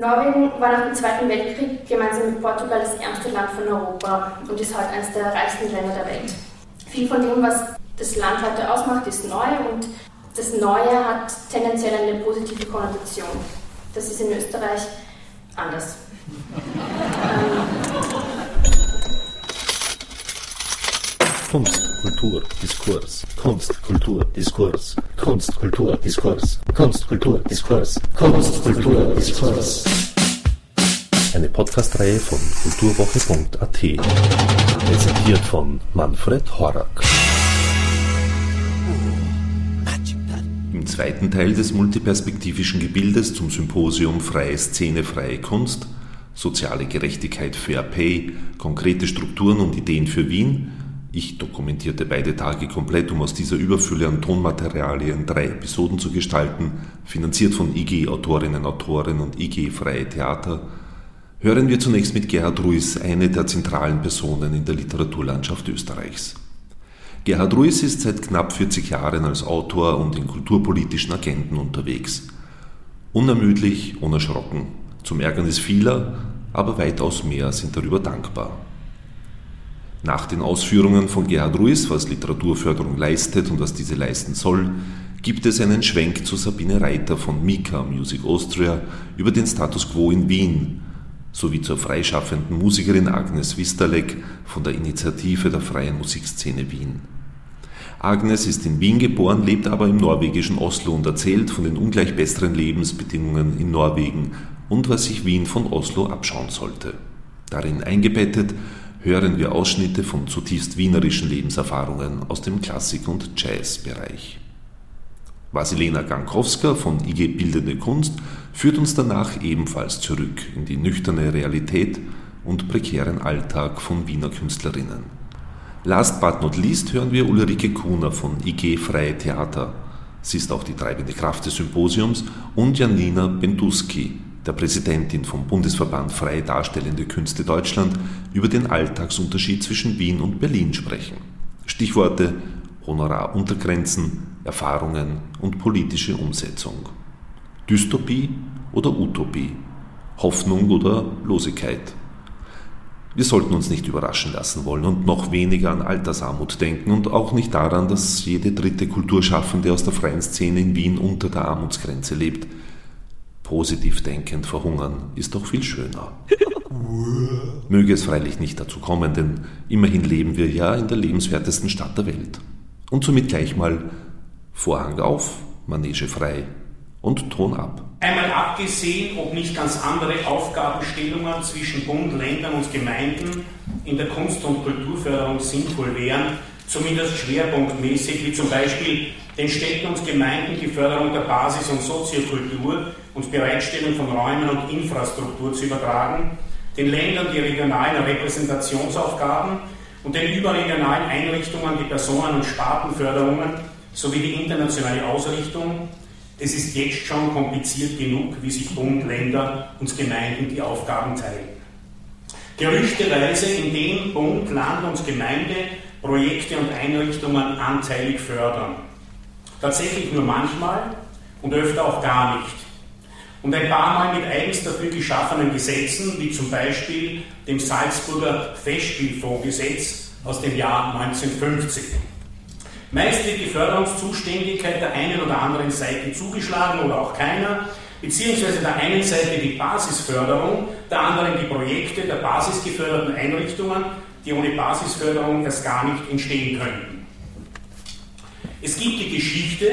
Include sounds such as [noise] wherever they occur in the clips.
Norwegen war nach dem Zweiten Weltkrieg gemeinsam mit Portugal das ärmste Land von Europa und ist heute eines der reichsten Länder der Welt. Viel von dem, was das Land heute ausmacht, ist neu und das Neue hat tendenziell eine positive Konnotation. Das ist in Österreich anders. Kunst, Kultur, Diskurs. Kunst, Kultur, Diskurs. Kunst, Kultur, Diskurs. Kunst, Kultur, Diskurs. Kunst, Kultur, Diskurs. Eine Podcastreihe von kulturwoche.at. Präsentiert von Manfred Horak. Im zweiten Teil des multiperspektivischen Gebildes zum Symposium Freie Szene, freie Kunst, soziale Gerechtigkeit, Fair Pay, konkrete Strukturen und Ideen für Wien ich dokumentierte beide Tage komplett, um aus dieser Überfülle an Tonmaterialien drei Episoden zu gestalten, finanziert von IG Autorinnen, Autoren und IG Freie Theater. Hören wir zunächst mit Gerhard Ruiz, eine der zentralen Personen in der Literaturlandschaft Österreichs. Gerhard Ruiz ist seit knapp 40 Jahren als Autor und in kulturpolitischen Agenten unterwegs. Unermüdlich, unerschrocken, zum Ärgernis vieler, aber weitaus mehr sind darüber dankbar. Nach den Ausführungen von Gerhard Ruiz, was Literaturförderung leistet und was diese leisten soll, gibt es einen Schwenk zu Sabine Reiter von Mika Music Austria über den Status quo in Wien sowie zur freischaffenden Musikerin Agnes Vistalek von der Initiative der freien Musikszene Wien. Agnes ist in Wien geboren, lebt aber im norwegischen Oslo und erzählt von den ungleich besseren Lebensbedingungen in Norwegen und was sich Wien von Oslo abschauen sollte. Darin eingebettet hören wir Ausschnitte von zutiefst wienerischen Lebenserfahrungen aus dem Klassik- und Jazzbereich. Vasilena Gankowska von IG Bildende Kunst führt uns danach ebenfalls zurück in die nüchterne Realität und prekären Alltag von Wiener Künstlerinnen. Last but not least hören wir Ulrike Kuhner von IG Freie Theater. Sie ist auch die treibende Kraft des Symposiums und Janina Benduski, der Präsidentin vom Bundesverband Freie Darstellende Künste Deutschland, über den Alltagsunterschied zwischen Wien und Berlin sprechen. Stichworte Honoraruntergrenzen, Erfahrungen und politische Umsetzung. Dystopie oder Utopie? Hoffnung oder Losigkeit? Wir sollten uns nicht überraschen lassen wollen und noch weniger an Altersarmut denken und auch nicht daran, dass jede dritte Kulturschaffende aus der freien Szene in Wien unter der Armutsgrenze lebt – positiv denkend verhungern ist doch viel schöner. Möge es freilich nicht dazu kommen, denn immerhin leben wir ja in der lebenswertesten Stadt der Welt. Und somit gleich mal Vorhang auf, Manege frei und Ton ab. Einmal abgesehen, ob nicht ganz andere Aufgabenstellungen zwischen Bund, Ländern und Gemeinden in der Kunst- und Kulturförderung sinnvoll wären, zumindest schwerpunktmäßig, wie zum Beispiel den Städten und Gemeinden die Förderung der Basis- und Soziokultur und Bereitstellung von Räumen und Infrastruktur zu übertragen, den Ländern die regionalen Repräsentationsaufgaben und den überregionalen Einrichtungen die Personen- und Spartenförderungen sowie die internationale Ausrichtung. Es ist jetzt schon kompliziert genug, wie sich Bund, Länder und Gemeinden die Aufgaben teilen. Gerüchteweise, in dem Bund, Land und Gemeinde Projekte und Einrichtungen anteilig fördern. Tatsächlich nur manchmal und öfter auch gar nicht. Und ein paar Mal mit eigens dafür geschaffenen Gesetzen, wie zum Beispiel dem Salzburger Festspielfondsgesetz aus dem Jahr 1950. Meist wird die Förderungszuständigkeit der einen oder anderen Seite zugeschlagen oder auch keiner, beziehungsweise der einen Seite die Basisförderung, der anderen die Projekte der basisgeförderten Einrichtungen die ohne Basisförderung erst gar nicht entstehen könnten. Es gibt die Geschichte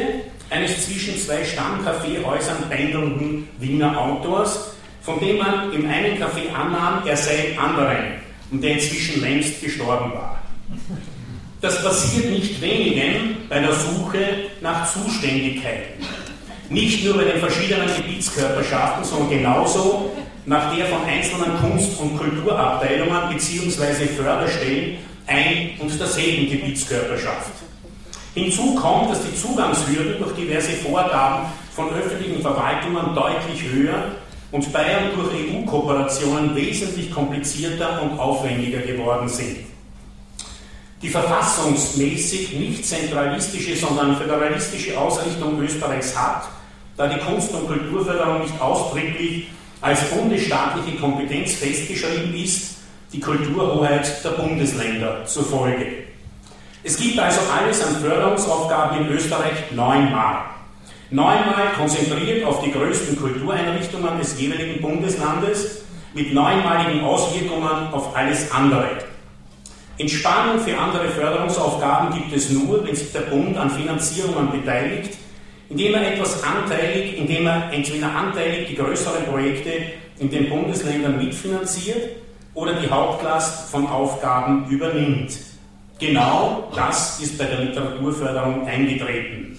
eines zwischen zwei Stammkaffeehäusern pendelnden Wiener Autors, von dem man im einen Café annahm, er sei im anderen und der inzwischen längst gestorben war. Das passiert nicht wenigen bei der Suche nach Zuständigkeiten. Nicht nur bei den verschiedenen Gebietskörperschaften, sondern genauso nach der von einzelnen Kunst- und Kulturabteilungen bzw. Förderstellen ein und derselben Gebietskörperschaft. Hinzu kommt, dass die Zugangshürden durch diverse Vorgaben von öffentlichen Verwaltungen deutlich höher und und durch EU-Kooperationen wesentlich komplizierter und aufwendiger geworden sind. Die verfassungsmäßig nicht zentralistische, sondern föderalistische Ausrichtung Österreichs hat, da die Kunst- und Kulturförderung nicht ausdrücklich als bundesstaatliche Kompetenz festgeschrieben ist, die Kulturhoheit der Bundesländer zur Folge. Es gibt also alles an Förderungsaufgaben in Österreich neunmal. Neunmal konzentriert auf die größten Kultureinrichtungen des jeweiligen Bundeslandes mit neunmaligen Auswirkungen auf alles andere. Entspannung für andere Förderungsaufgaben gibt es nur, wenn sich der Bund an Finanzierungen beteiligt, indem er etwas anteilig, indem er entweder anteilig die größeren Projekte in den Bundesländern mitfinanziert oder die Hauptlast von Aufgaben übernimmt. Genau das ist bei der Literaturförderung eingetreten.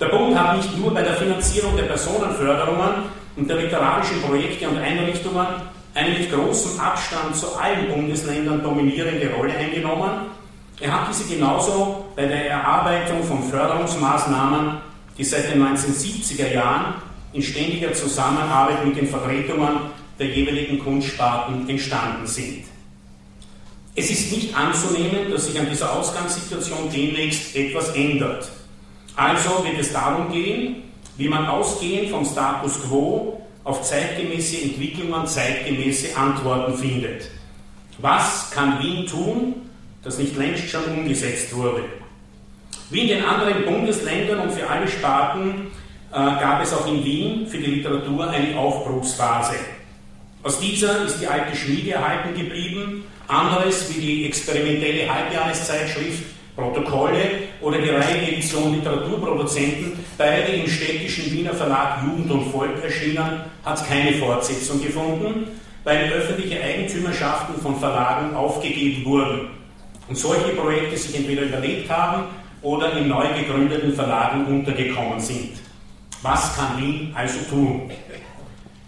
Der Bund hat nicht nur bei der Finanzierung der Personenförderungen und der literarischen Projekte und Einrichtungen eine mit großem Abstand zu allen Bundesländern dominierende Rolle eingenommen. Er hat diese genauso bei der Erarbeitung von Förderungsmaßnahmen, die seit den 1970er Jahren in ständiger Zusammenarbeit mit den Vertretungen der jeweiligen Kunstsparten entstanden sind. Es ist nicht anzunehmen, dass sich an dieser Ausgangssituation demnächst etwas ändert. Also wird es darum gehen, wie man ausgehend vom Status quo auf zeitgemäße Entwicklungen, zeitgemäße Antworten findet. Was kann Wien tun, das nicht längst schon umgesetzt wurde? Wie in den anderen Bundesländern und für alle Sparten äh, gab es auch in Wien für die Literatur eine Aufbruchsphase. Aus dieser ist die alte Schmiede erhalten geblieben, anderes wie die experimentelle Halbjahreszeitschrift Protokolle oder die Reihenedition Literaturproduzenten, beide im städtischen Wiener Verlag Jugend und Volk erschienen, hat keine Fortsetzung gefunden, weil öffentliche Eigentümerschaften von Verlagen aufgegeben wurden und solche Projekte sich entweder überlebt haben oder in neu gegründeten Verlagen untergekommen sind. Was kann Wien also tun?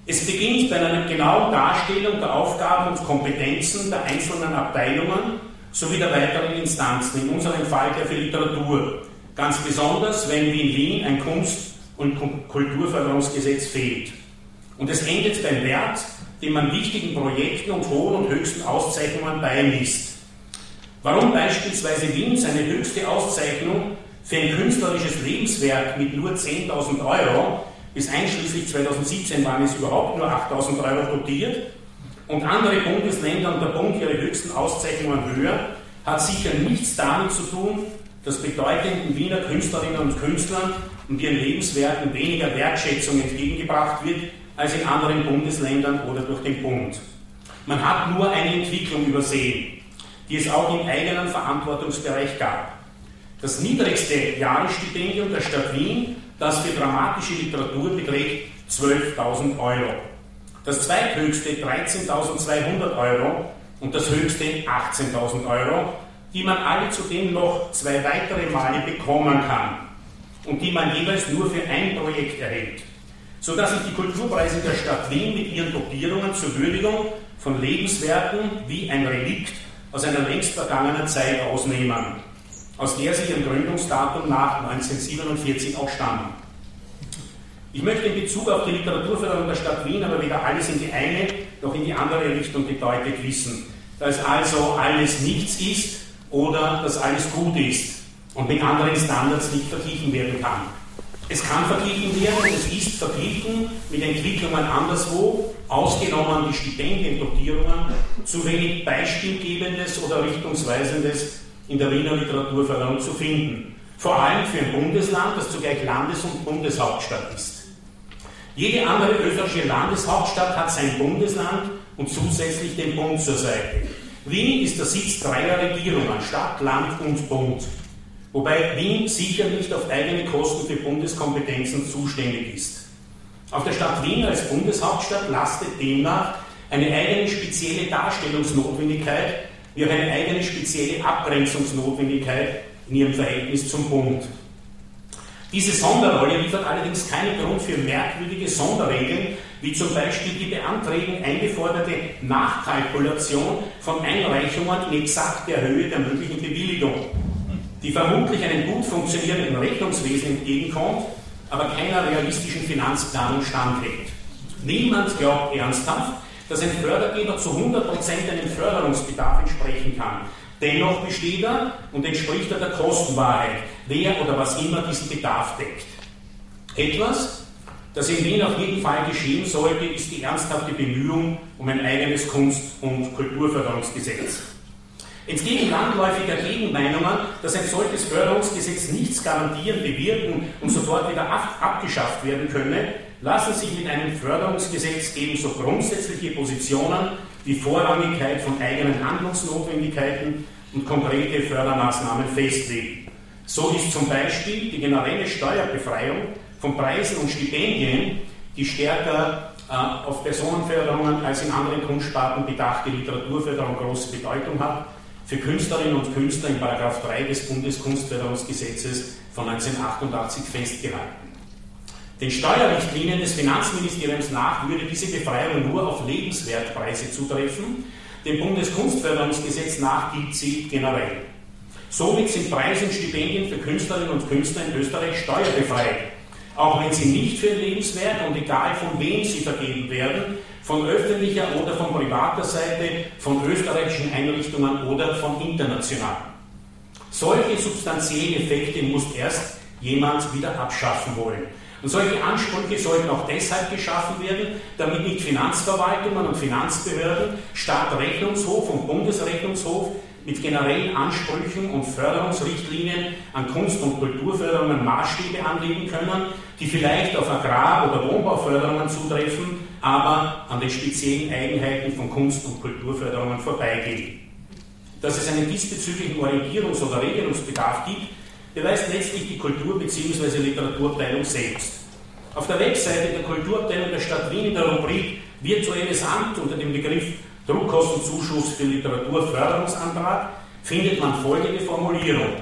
Es beginnt bei einer genauen Darstellung der Aufgaben und Kompetenzen der einzelnen Abteilungen sowie der weiteren Instanzen, in unserem Fall der für Literatur. Ganz besonders, wenn wie in Wien ein Kunst- und Kulturförderungsgesetz fehlt. Und es endet beim Wert, den man wichtigen Projekten und hohen und höchsten Auszeichnungen beimisst. Warum beispielsweise Wien seine höchste Auszeichnung für ein künstlerisches Lebenswerk mit nur 10.000 Euro, bis einschließlich 2017 waren es überhaupt nur 8.000 Euro dotiert, und andere Bundesländer und der Bund ihre höchsten Auszeichnungen höher, hat sicher nichts damit zu tun, dass bedeutenden Wiener Künstlerinnen und Künstlern und ihren Lebenswerken weniger Wertschätzung entgegengebracht wird als in anderen Bundesländern oder durch den Bund. Man hat nur eine Entwicklung übersehen, die es auch im eigenen Verantwortungsbereich gab. Das niedrigste Jahresstipendium der Stadt Wien, das für dramatische Literatur beträgt 12.000 Euro. Das zweithöchste 13.200 Euro und das höchste 18.000 Euro, die man alle zudem noch zwei weitere Male bekommen kann und die man jeweils nur für ein Projekt erhält, sodass sich die Kulturpreise der Stadt Wien mit ihren Dotierungen zur Würdigung von Lebenswerken wie ein Relikt aus einer längst vergangenen Zeit ausnehmen, aus der sie ihrem Gründungsdatum nach 1947 auch stammen. Ich möchte in Bezug auf die Literaturförderung der Stadt Wien aber weder alles in die eine noch in die andere Richtung gedeutet wissen, dass also alles nichts ist oder dass alles gut ist und mit anderen Standards nicht verglichen werden kann. Es kann verglichen werden und es ist verglichen mit Entwicklungen anderswo, ausgenommen die Stipendiendotierungen, zu wenig Beispielgebendes oder Richtungsweisendes in der Wiener Literaturförderung zu finden. Vor allem für ein Bundesland, das zugleich Landes- und Bundeshauptstadt ist. Jede andere österreichische Landeshauptstadt hat sein Bundesland und zusätzlich den Bund zur Seite. Wien ist der Sitz dreier Regierungen, Stadt, Land und Bund. Wobei Wien sicher nicht auf eigene Kosten für Bundeskompetenzen zuständig ist. Auf der Stadt Wien als Bundeshauptstadt lastet demnach eine eigene spezielle Darstellungsnotwendigkeit wie auch eine eigene spezielle Abgrenzungsnotwendigkeit in ihrem Verhältnis zum Bund. Diese Sonderrolle liefert allerdings keinen Grund für merkwürdige Sonderregeln, wie zum Beispiel die beantragen eingeforderte Nachkalkulation von Einreichungen in exakt der Höhe der möglichen Bewilligung, die vermutlich einem gut funktionierenden Rechnungswesen entgegenkommt, aber keiner realistischen Finanzplanung standhält. Niemand glaubt ernsthaft, dass ein Fördergeber zu 100% einem Förderungsbedarf entsprechen kann. Dennoch besteht er und entspricht er der Kostenwahrheit, wer oder was immer diesen Bedarf deckt. Etwas, Das in Wien auf jeden Fall geschehen sollte, ist die ernsthafte Bemühung um ein eigenes Kunst- und Kulturförderungsgesetz. Entgegen landläufiger Gegenmeinungen, dass ein solches Förderungsgesetz nichts garantieren, bewirken und sofort wieder abgeschafft werden könne, lassen sich mit einem Förderungsgesetz ebenso grundsätzliche Positionen wie Vorrangigkeit von eigenen Handlungsnotwendigkeiten und konkrete Fördermaßnahmen festlegen. So ist zum Beispiel die generelle Steuerbefreiung von Preisen und Stipendien, die stärker äh, auf Personenförderungen als in anderen Kunstsparten bedachte Literaturförderung große Bedeutung hat, für Künstlerinnen und Künstler in 3 des Bundeskunstförderungsgesetzes von 1988 festgehalten. Den Steuerrichtlinien des Finanzministeriums nach würde diese Befreiung nur auf Lebenswertpreise zutreffen. Dem Bundeskunstförderungsgesetz nach gilt sie generell. Somit sind Preise und Stipendien für Künstlerinnen und Künstler in Österreich steuerbefreit, auch wenn sie nicht für Lebenswert und egal von wem sie vergeben werden, von öffentlicher oder von privater Seite, von österreichischen Einrichtungen oder von international. Solche substanziellen Effekte muss erst jemand wieder abschaffen wollen. Und solche Ansprüche sollten auch deshalb geschaffen werden, damit nicht Finanzverwaltungen und Finanzbehörden, Stadtrechnungshof und Bundesrechnungshof mit generellen Ansprüchen und Förderungsrichtlinien an Kunst- und Kulturförderungen Maßstäbe anlegen können, die vielleicht auf Agrar- oder Wohnbauförderungen zutreffen, aber an den speziellen Eigenheiten von Kunst- und Kulturförderungen vorbeigehen. Dass es einen diesbezüglichen Orientierungs- oder Regelungsbedarf gibt, beweist letztlich die Kultur- bzw. Literaturabteilung selbst. Auf der Webseite der Kulturabteilung der Stadt Wien in der Rubrik Virtuelles Amt unter dem Begriff Druckkostenzuschuss für Literaturförderungsantrag findet man folgende Formulierung.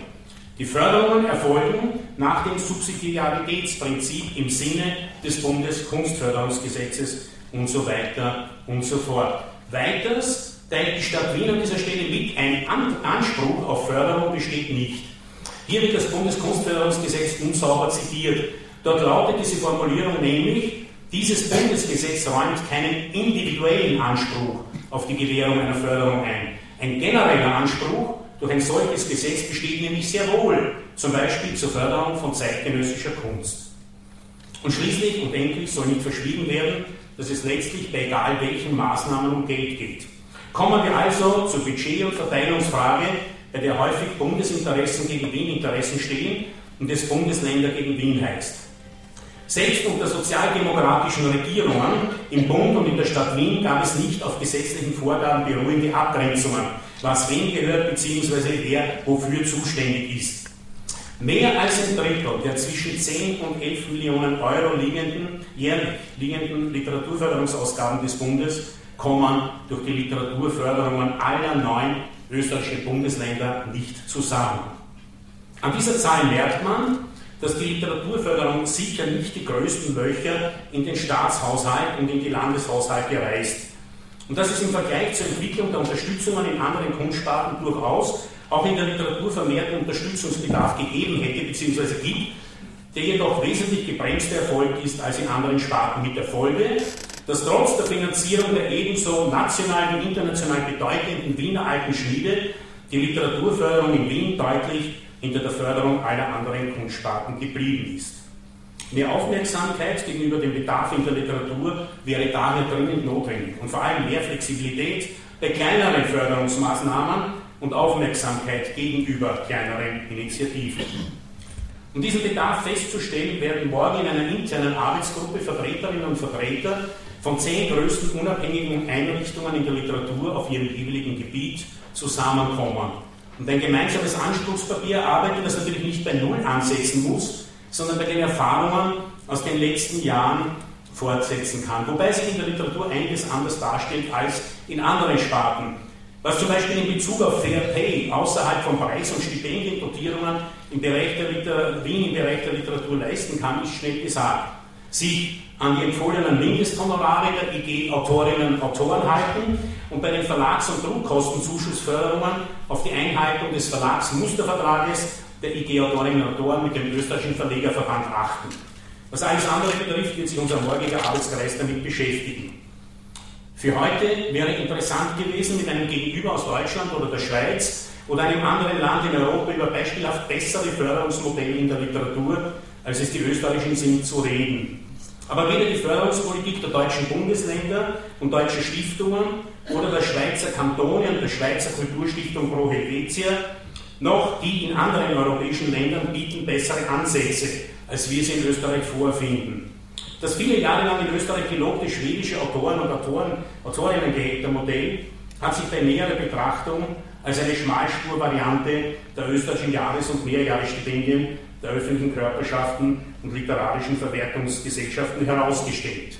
Die Förderungen erfolgen nach dem Subsidiaritätsprinzip im Sinne des Bundeskunstförderungsgesetzes und so weiter und so fort. Weiters teilt die Stadt Wien an dieser Stelle mit, ein Anspruch auf Förderung besteht nicht. Hier wird das Bundeskunstförderungsgesetz unsauber zitiert. Dort lautet diese Formulierung nämlich, dieses Bundesgesetz räumt keinen individuellen Anspruch auf die Gewährung einer Förderung ein. Ein genereller Anspruch durch ein solches Gesetz besteht nämlich sehr wohl, zum Beispiel zur Förderung von zeitgenössischer Kunst. Und schließlich und endlich soll nicht verschwiegen werden, dass es letztlich bei egal welchen Maßnahmen um Geld geht. Kommen wir also zur Budget- und Verteilungsfrage bei der häufig Bundesinteressen gegen Wien-Interessen stehen und es Bundesländer gegen Wien heißt. Selbst unter sozialdemokratischen Regierungen im Bund und in der Stadt Wien gab es nicht auf gesetzlichen Vorgaben beruhende Abgrenzungen, was wem gehört bzw. wer wofür zuständig ist. Mehr als ein Drittel der zwischen 10 und 11 Millionen Euro liegenden, jährlich liegenden Literaturförderungsausgaben des Bundes kommen durch die Literaturförderungen aller neun österreichischen Bundesländer nicht zusammen. An dieser Zahl merkt man, dass die Literaturförderung sicher nicht die größten Löcher in den Staatshaushalt und in die Landeshaushalte reißt. Und dass es im Vergleich zur Entwicklung der Unterstützungen in anderen Kunstsparten durchaus auch in der Literatur vermehrten Unterstützungsbedarf gegeben hätte bzw. gibt, der jedoch wesentlich gebremster erfolgt ist als in anderen Sparten mit der Folge, dass trotz der Finanzierung der ebenso national wie international bedeutenden Wiener Alten Schmiede die Literaturförderung in Wien deutlich hinter der Förderung aller anderen Kunstsparten geblieben ist. Mehr Aufmerksamkeit gegenüber dem Bedarf in der Literatur wäre daher dringend notwendig und vor allem mehr Flexibilität bei kleineren Förderungsmaßnahmen und Aufmerksamkeit gegenüber kleineren Initiativen. Um diesen Bedarf festzustellen, werden morgen in einer internen Arbeitsgruppe Vertreterinnen und Vertreter von zehn größten unabhängigen Einrichtungen in der Literatur auf ihrem jeweiligen Gebiet zusammenkommen. Und ein gemeinsames Anspruchspapier erarbeiten, das natürlich nicht bei Null ansetzen muss, sondern bei den Erfahrungen aus den letzten Jahren fortsetzen kann. Wobei sich in der Literatur einiges anders darstellt als in anderen Sparten. Was zum Beispiel in Bezug auf Fair Pay außerhalb von Preis- und Stipendiendotierungen im Bereich der Liter Wien im Bereich der Literatur leisten kann, ist schnell gesagt. Sich an die empfohlenen Mindesthonorare der IG Autorinnen und Autoren halten und bei den Verlags- und Druckkostenzuschussförderungen auf die Einhaltung des Verlagsmustervertrages der IG Autorinnen und Autoren mit dem österreichischen Verlegerverband achten. Was alles andere betrifft, wird sich unser morgiger Arbeitskreis damit beschäftigen. Für heute wäre interessant gewesen, mit einem Gegenüber aus Deutschland oder der Schweiz oder einem anderen Land in Europa über beispielhaft bessere Förderungsmodelle in der Literatur, als es die österreichischen sind, zu reden. Aber weder die Förderungspolitik der deutschen Bundesländer und deutscher Stiftungen oder der Schweizer Kantone und der Schweizer Kulturstiftung Pro Helvetia noch die in anderen europäischen Ländern bieten bessere Ansätze, als wir sie in Österreich vorfinden. Das viele Jahre lang in Österreich gelobte schwedische Autoren und Autoren, Autorinnen-Modell hat sich bei näherer Betrachtung als eine Schmalspurvariante der österreichischen Jahres- und Mehrjahresstipendien der öffentlichen Körperschaften und literarischen Verwertungsgesellschaften herausgestellt.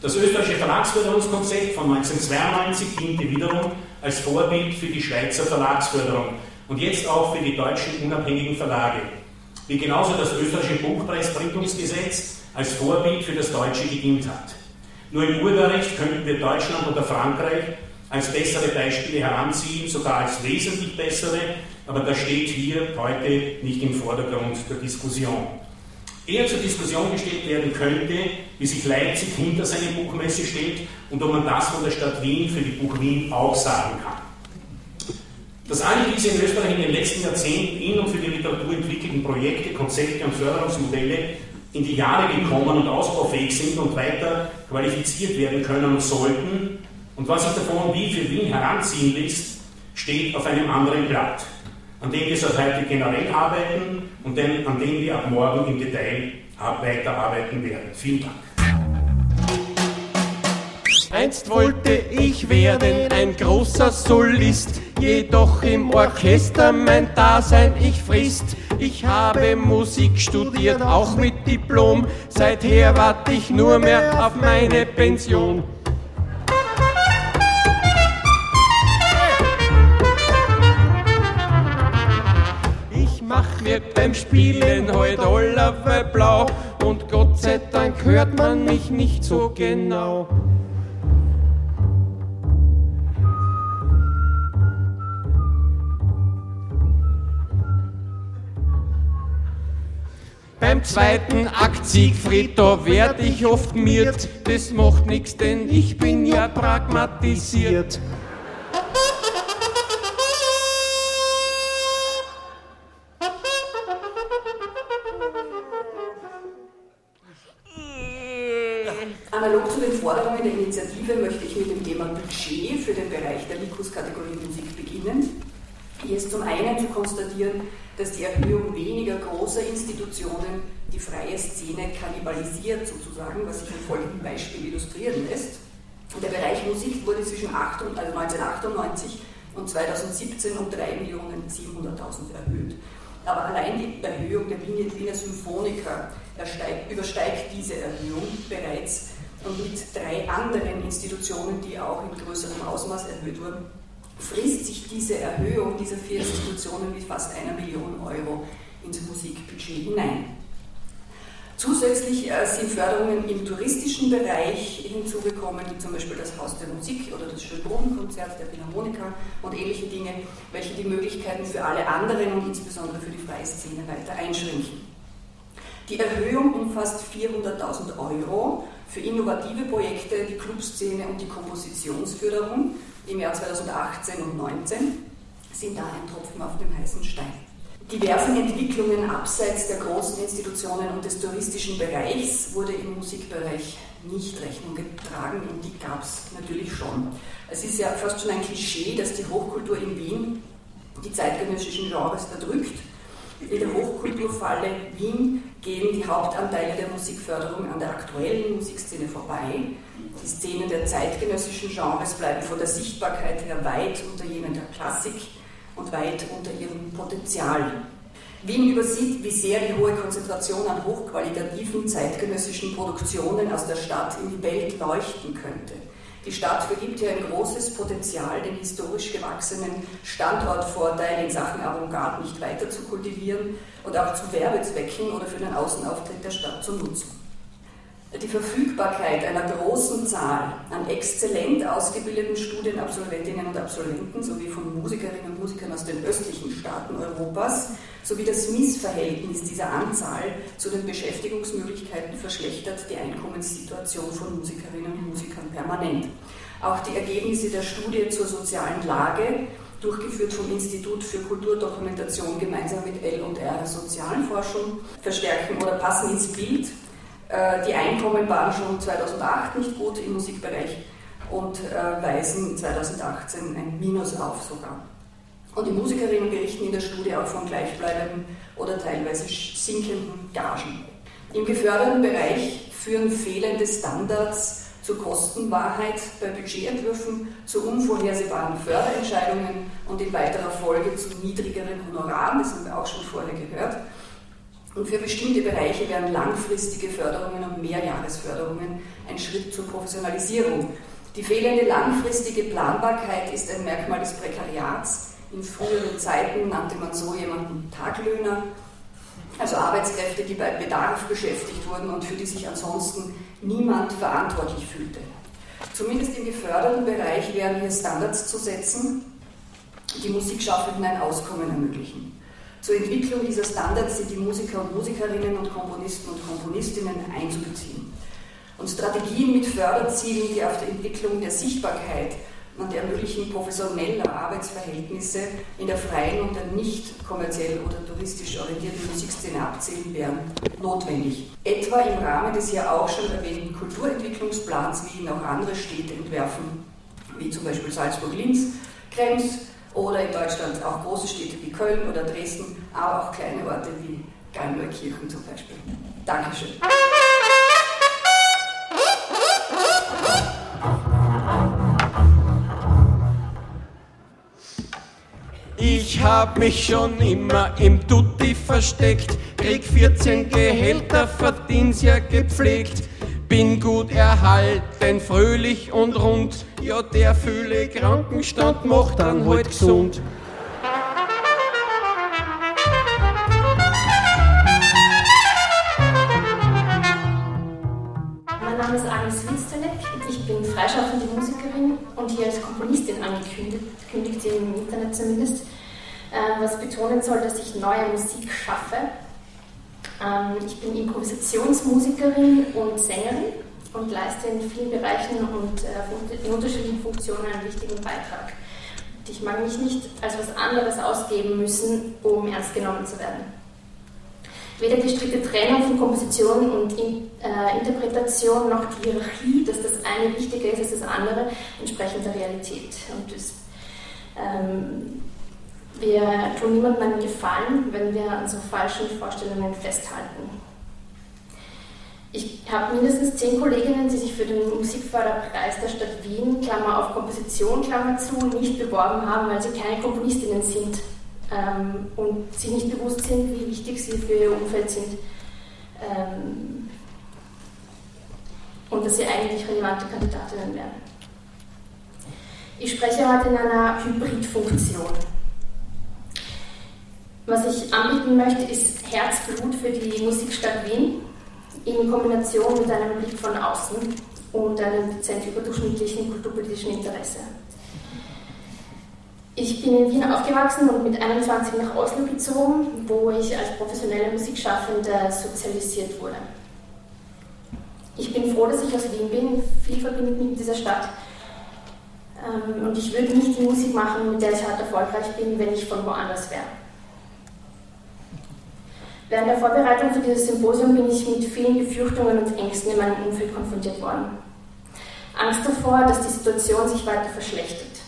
Das österreichische Verlagsförderungskonzept von 1992 diente wiederum als Vorbild für die Schweizer Verlagsförderung und jetzt auch für die deutschen unabhängigen Verlage, wie genauso das österreichische Buchpreisbringungsgesetz als Vorbild für das deutsche gedient hat. Nur im Urheberrecht könnten wir Deutschland oder Frankreich als bessere Beispiele heranziehen, sogar als wesentlich bessere, aber das steht hier heute nicht im Vordergrund der Diskussion. Eher zur Diskussion gestellt werden könnte, wie sich Leipzig hinter seine Buchmesse stellt und ob man das von der Stadt Wien für die Buch Wien auch sagen kann. Dass alle diese in Österreich in den letzten Jahrzehnten in und für die Literatur entwickelten Projekte, Konzepte und Förderungsmodelle in die Jahre gekommen und ausbaufähig sind und weiter qualifiziert werden können und sollten, und was sich davon wie für Wien heranziehen lässt, steht auf einem anderen Blatt, an dem wir seit heute generell arbeiten und an dem wir ab morgen im Detail weiterarbeiten werden. Vielen Dank. Einst wollte ich werden ein großer Solist, jedoch im Orchester mein Dasein ich frisst. Ich habe Musik studiert, auch mit Diplom, seither warte ich nur mehr auf meine Pension. wird beim Spielen heut allerweil blau und Gott sei Dank hört man mich nicht so genau. Beim zweiten Akt Siegfried, da werd ich oft miert. Das macht nix, denn ich bin ja pragmatisiert. Analog zu den Forderungen der Initiative möchte ich mit dem Thema Budget für den Bereich der Likus-Kategorie Musik beginnen. Hier ist zum einen zu konstatieren, dass die Erhöhung weniger großer Institutionen die freie Szene kannibalisiert, sozusagen, was sich am folgenden Beispiel illustrieren lässt. Der Bereich Musik wurde zwischen 8 und, also 1998 und 2017 um 3.700.000 erhöht. Aber allein die Erhöhung der Wiener Symphoniker übersteigt diese Erhöhung bereits und mit drei anderen Institutionen, die auch in größerem Ausmaß erhöht wurden, frisst sich diese Erhöhung dieser vier Institutionen mit fast einer Million Euro ins Musikbudget hinein. Zusätzlich äh, sind Förderungen im touristischen Bereich hinzugekommen, wie zum Beispiel das Haus der Musik oder das Schönbrunn-Konzert der Philharmoniker und ähnliche Dinge, welche die Möglichkeiten für alle anderen und insbesondere für die freie Szene weiter einschränken. Die Erhöhung umfasst 400.000 Euro für innovative Projekte, die Clubszene und die Kompositionsförderung im Jahr 2018 und 2019 sind da ein Tropfen auf dem heißen Stein. Diversen Entwicklungen abseits der großen Institutionen und des touristischen Bereichs wurde im Musikbereich nicht Rechnung getragen und die gab es natürlich schon. Es ist ja fast schon ein Klischee, dass die Hochkultur in Wien die zeitgenössischen Genres erdrückt in der Hochkulturfalle Wien gehen die Hauptanteile der Musikförderung an der aktuellen Musikszene vorbei. Die Szenen der zeitgenössischen Genres bleiben von der Sichtbarkeit her weit unter jenen der Klassik und weit unter ihrem Potenzial. Wien übersieht, wie sehr die hohe Konzentration an hochqualitativen zeitgenössischen Produktionen aus der Stadt in die Welt leuchten könnte. Die Stadt vergibt hier ein großes Potenzial, den historisch gewachsenen Standortvorteil in Sachen Avantgarde nicht weiter zu kultivieren und auch zu Werbezwecken oder für den Außenauftritt der Stadt zu nutzen. Die Verfügbarkeit einer großen Zahl an exzellent ausgebildeten Studienabsolventinnen und Absolventen sowie von Musikerinnen und Musikern aus den östlichen Staaten Europas sowie das Missverhältnis dieser Anzahl zu den Beschäftigungsmöglichkeiten verschlechtert die Einkommenssituation von Musikerinnen und Musikern permanent. Auch die Ergebnisse der Studie zur sozialen Lage, durchgeführt vom Institut für Kulturdokumentation gemeinsam mit L&R Sozialforschung, verstärken oder passen ins Bild die Einkommen waren schon 2008 nicht gut im Musikbereich und äh, weisen 2018 ein Minus auf sogar. Und die Musikerinnen berichten in der Studie auch von gleichbleibenden oder teilweise sinkenden Gagen. Im geförderten Bereich führen fehlende Standards zur Kostenwahrheit bei Budgetentwürfen, zu unvorhersehbaren Förderentscheidungen und in weiterer Folge zu niedrigeren Honoraren, das haben wir auch schon vorher gehört. Und für bestimmte Bereiche wären langfristige Förderungen und Mehrjahresförderungen ein Schritt zur Professionalisierung. Die fehlende langfristige Planbarkeit ist ein Merkmal des Prekariats. In früheren Zeiten nannte man so jemanden Taglöhner, also Arbeitskräfte, die bei Bedarf beschäftigt wurden und für die sich ansonsten niemand verantwortlich fühlte. Zumindest im geförderten Bereich wären hier Standards zu setzen, die Musikschaffenden ein Auskommen ermöglichen. Zur Entwicklung dieser Standards sind die Musiker und Musikerinnen und Komponisten und Komponistinnen einzubeziehen. Und Strategien mit Förderzielen, die auf der Entwicklung der Sichtbarkeit und der ermöglichen professioneller Arbeitsverhältnisse in der freien und der nicht kommerziell oder touristisch orientierten Musikszene abzählen wären notwendig. Etwa im Rahmen des ja auch schon erwähnten Kulturentwicklungsplans, wie ihn auch andere Städte entwerfen, wie zum Beispiel Salzburg-Linz, Krems oder in Deutschland auch große Städte wie Köln oder Dresden, aber auch kleine Orte wie Gallneukirchen zum Beispiel. Dankeschön. Ich hab mich schon immer im Tutti versteckt, krieg 14 Gehälter, verdien's ja gepflegt. Bin gut erhalten, fröhlich und rund, ja der fühle Krankenstand macht dann halt gesund. Mein Name ist Agnes Winsterleck, ich bin freischaffende Musikerin und hier als Komponistin angekündigt, im Internet zumindest, äh, was betonen soll, dass ich neue Musik schaffe. Ähm, ich bin Improvisationsmusikerin und Sängerin und leiste in vielen Bereichen und äh, in unterschiedlichen Funktionen einen wichtigen Beitrag. Ich mag mich nicht als was anderes ausgeben müssen, um ernst genommen zu werden. Weder die strikte Trennung von Komposition und äh, Interpretation noch die Hierarchie, dass das eine wichtiger ist als das andere, entsprechen der Realität. Und das, ähm, wir tun niemandem einen Gefallen, wenn wir an so falschen Vorstellungen festhalten. Ich habe mindestens zehn Kolleginnen, die sich für den Musikförderpreis der Stadt Wien, Klammer auf Komposition, Klammer zu, nicht beworben haben, weil sie keine Komponistinnen sind ähm, und sich nicht bewusst sind, wie wichtig sie für ihr Umfeld sind. Ähm, und dass sie eigentlich relevante Kandidatinnen wären. Ich spreche heute in einer Hybridfunktion. Was ich anbieten möchte, ist Herzblut für die Musikstadt Wien in Kombination mit einem Blick von außen und einem dezent überdurchschnittlichen kulturpolitischen Interesse. Ich bin in Wien aufgewachsen und mit 21 nach Oslo gezogen, wo ich als professionelle Musikschaffende sozialisiert wurde. Ich bin froh, dass ich aus Wien bin. Viel verbindet mich mit dieser Stadt. Ähm, und ich würde nicht die Musik machen, mit der ich heute erfolgreich bin, wenn ich von woanders wäre. Während der Vorbereitung für dieses Symposium bin ich mit vielen Befürchtungen und Ängsten in meinem Umfeld konfrontiert worden. Angst davor, dass die Situation sich weiter verschlechtert.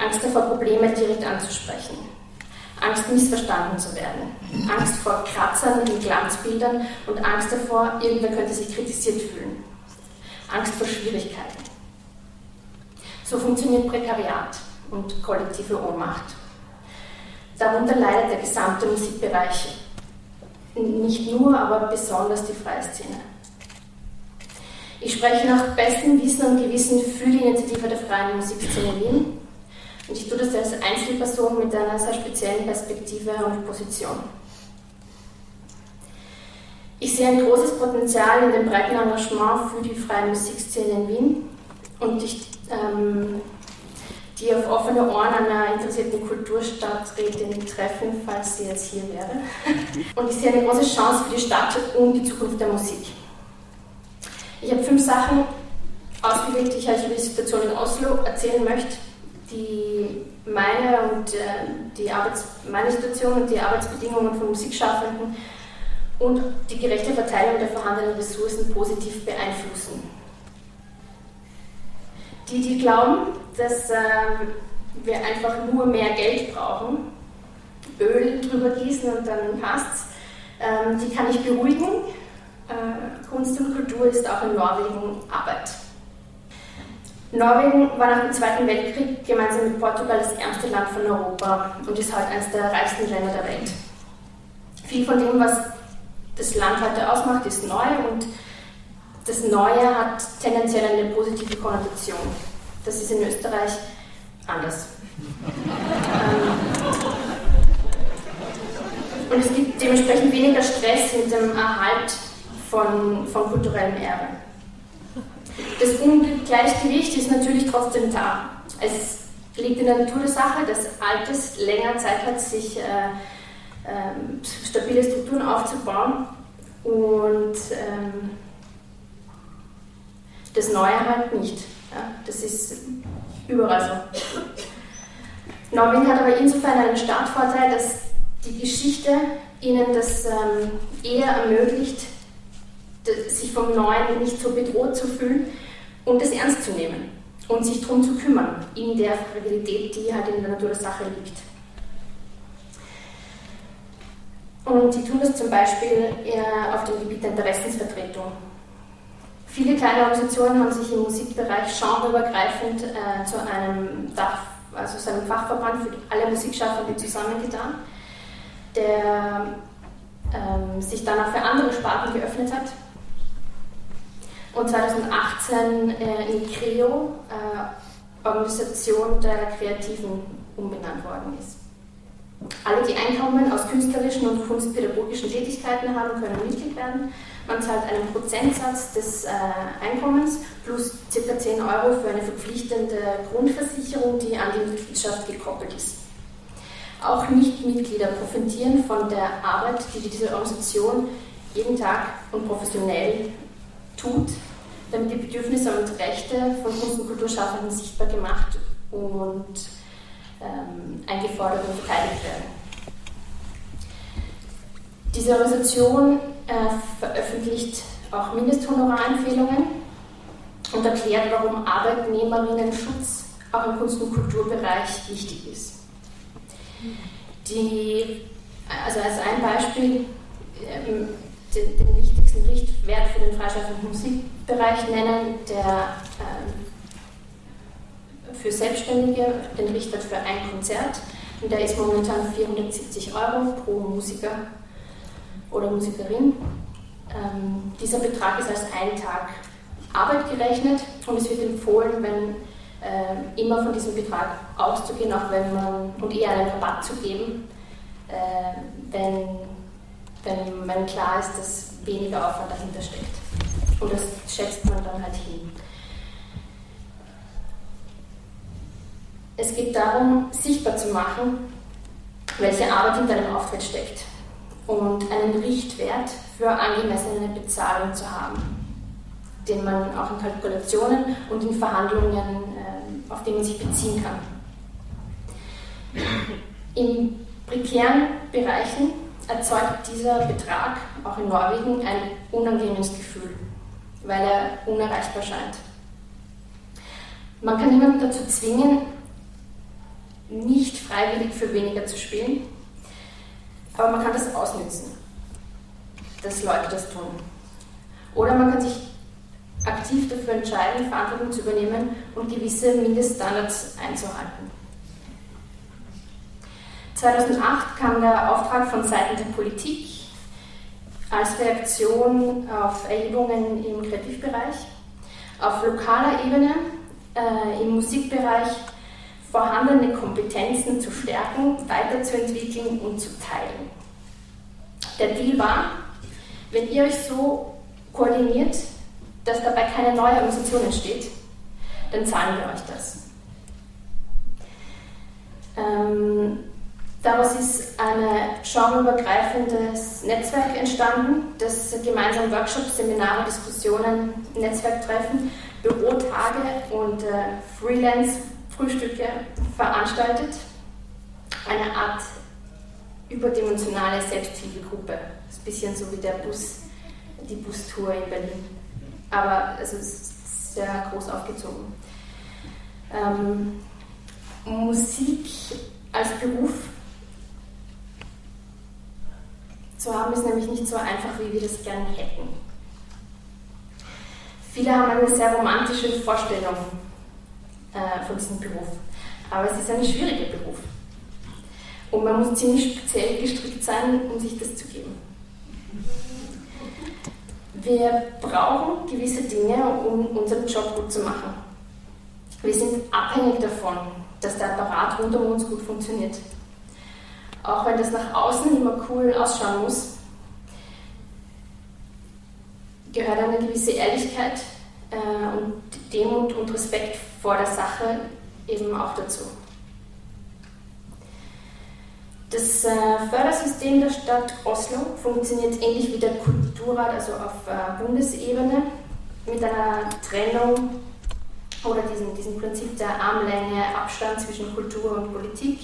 Angst davor, Probleme direkt anzusprechen. Angst, missverstanden zu werden. Angst vor Kratzern in Glanzbildern und Angst davor, irgendwer könnte sich kritisiert fühlen. Angst vor Schwierigkeiten. So funktioniert Prekariat und kollektive Ohnmacht. Darunter leidet der gesamte Musikbereich nicht nur, aber besonders die freie Szene. Ich spreche nach bestem Wissen und Gewissen für die Initiative der freien Musikszene Wien und ich tue das als Einzelperson mit einer sehr speziellen Perspektive und Position. Ich sehe ein großes Potenzial in dem breiten Engagement für die freie Musikszene in Wien und ich ähm, die auf offene Ohren einer interessierten Kulturstadträtin treffen, falls sie jetzt hier wäre. Und ich sehe eine große Chance für die Stadt und die Zukunft der Musik. Ich habe fünf Sachen ausgewählt, die ich euch über die Situation in Oslo erzählen möchte, die meine und äh, die Arbeits meine Situation und die Arbeitsbedingungen von Musikschaffenden und die gerechte Verteilung der vorhandenen Ressourcen positiv beeinflussen. Die, die glauben, dass äh, wir einfach nur mehr Geld brauchen, Öl drüber gießen und dann passt's, ähm, die kann ich beruhigen. Äh, Kunst und Kultur ist auch in Norwegen Arbeit. Norwegen war nach dem Zweiten Weltkrieg gemeinsam mit Portugal das ärmste Land von Europa und ist heute eines der reichsten Länder der Welt. Viel von dem, was das Land heute ausmacht, ist neu und das Neue hat tendenziell eine positive Konnotation. Das ist in Österreich anders. ähm, und es gibt dementsprechend weniger Stress mit dem Erhalt von, von kulturellem Erbe. Das Ungleichgewicht ist natürlich trotzdem da. Es liegt in der Natur der Sache, dass Altes länger Zeit hat, sich äh, äh, stabile Strukturen aufzubauen und ähm, das Neue halt nicht. Ja, das ist überall so. Norwegen hat aber insofern einen Startvorteil, dass die Geschichte ihnen das ähm, eher ermöglicht, sich vom Neuen nicht so bedroht zu fühlen und es ernst zu nehmen und sich darum zu kümmern, in der Fragilität, die halt in der Natur der Sache liegt. Und sie tun das zum Beispiel auf dem Gebiet der Interessensvertretung. Viele kleine Organisationen haben sich im Musikbereich genreübergreifend äh, zu einem Dach, also zu einem Fachverband für alle Musikschaffenden zusammengetan, der ähm, sich dann auch für andere Sparten geöffnet hat und 2018 äh, in CREO, äh, Organisation der Kreativen, umbenannt worden ist. Alle, die Einkommen aus künstlerischen und kunstpädagogischen Tätigkeiten haben, können Mitglied werden. Man zahlt einen Prozentsatz des äh, Einkommens plus ca. 10 Euro für eine verpflichtende Grundversicherung, die an die Mitgliedschaft gekoppelt ist. Auch Nichtmitglieder profitieren von der Arbeit, die diese Organisation jeden Tag und professionell tut, damit die Bedürfnisse und Rechte von Kunst- und Kulturschaffenden sichtbar gemacht und ähm, eingefordert und verteidigt werden. Diese Organisation äh, veröffentlicht auch Mindesthonorarempfehlungen und erklärt, warum Arbeitnehmerinnen-Schutz auch im Kunst- und Kulturbereich wichtig ist. Die, also als ein Beispiel, ähm, den, den, wichtigsten Richtwert für den freischaffenden Musikbereich nennen, der ähm, für Selbstständige den Richtwert für ein Konzert. Und der ist momentan 470 Euro pro Musiker oder Musikerin. Ähm, dieser Betrag ist als ein Tag Arbeit gerechnet und es wird empfohlen, wenn äh, immer von diesem Betrag auszugehen, auch wenn man und eher einen Rabatt zu geben, äh, wenn wenn, wenn klar ist, dass weniger Aufwand dahinter steckt. Und das schätzt man dann halt hin. Es geht darum, sichtbar zu machen, welche Arbeit hinter einem Auftritt steckt und einen Richtwert für angemessene Bezahlung zu haben, den man auch in Kalkulationen und in Verhandlungen, äh, auf die man sich beziehen kann. In prekären Bereichen erzeugt dieser Betrag auch in Norwegen ein unangenehmes Gefühl, weil er unerreichbar scheint. Man kann niemanden dazu zwingen, nicht freiwillig für weniger zu spielen, aber man kann das ausnützen, dass Leute das tun. Oder man kann sich aktiv dafür entscheiden, Verantwortung zu übernehmen und gewisse Mindeststandards einzuhalten. 2008 kam der Auftrag von Seiten der Politik als Reaktion auf Erhebungen im Kreativbereich, auf lokaler Ebene äh, im Musikbereich vorhandene Kompetenzen zu stärken, weiterzuentwickeln und zu teilen. Der Deal war, wenn ihr euch so koordiniert, dass dabei keine neue Organisation entsteht, dann zahlen wir euch das. Ähm, Daraus ist ein genreübergreifendes Netzwerk entstanden, das gemeinsam Workshops, Seminare, Diskussionen, Netzwerktreffen, Bürotage und äh, Freelance-Frühstücke veranstaltet. Eine Art überdimensionale Selbsthilfegruppe. Das ist ein bisschen so wie der Bus, die Bustour in Berlin. Aber es ist sehr groß aufgezogen. Ähm, Musik als Beruf zu haben, ist nämlich nicht so einfach, wie wir das gerne hätten. Viele haben eine sehr romantische Vorstellung äh, von diesem Beruf, aber es ist ein schwieriger Beruf. Und man muss ziemlich speziell gestrickt sein, um sich das zu geben. Wir brauchen gewisse Dinge, um unseren Job gut zu machen. Wir sind abhängig davon, dass der Apparat rund um uns gut funktioniert. Auch wenn das nach außen immer cool ausschauen muss, gehört eine gewisse Ehrlichkeit äh, und Demut und Respekt vor der Sache eben auch dazu. Das äh, Fördersystem der Stadt Oslo funktioniert ähnlich wie der Kulturrat, also auf äh, Bundesebene, mit einer Trennung oder diesem, diesem Prinzip der Armlänge, Abstand zwischen Kultur und Politik.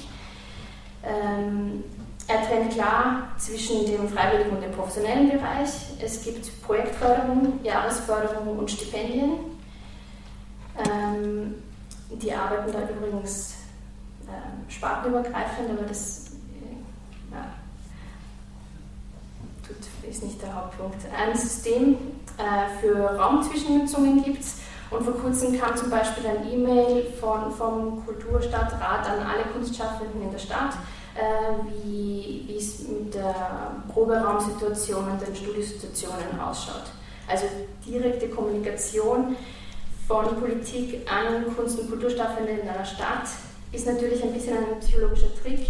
Ähm, er trennt klar zwischen dem freiwilligen und dem professionellen Bereich. Es gibt Projektförderung, Jahresförderung und Stipendien. Ähm, die arbeiten da übrigens äh, spartenübergreifend, aber das äh, ja, tut, ist nicht der Hauptpunkt. Ein System äh, für Raumzwischennutzungen gibt es und vor kurzem kam zum Beispiel ein E-Mail vom Kulturstadtrat an alle Kunstschaffenden in der Stadt, wie, wie es mit der Proberaumsituation und den Studiosituationen ausschaut. Also direkte Kommunikation von Politik an Kunst- und Kulturschaffende in einer Stadt ist natürlich ein bisschen ein psychologischer Trick.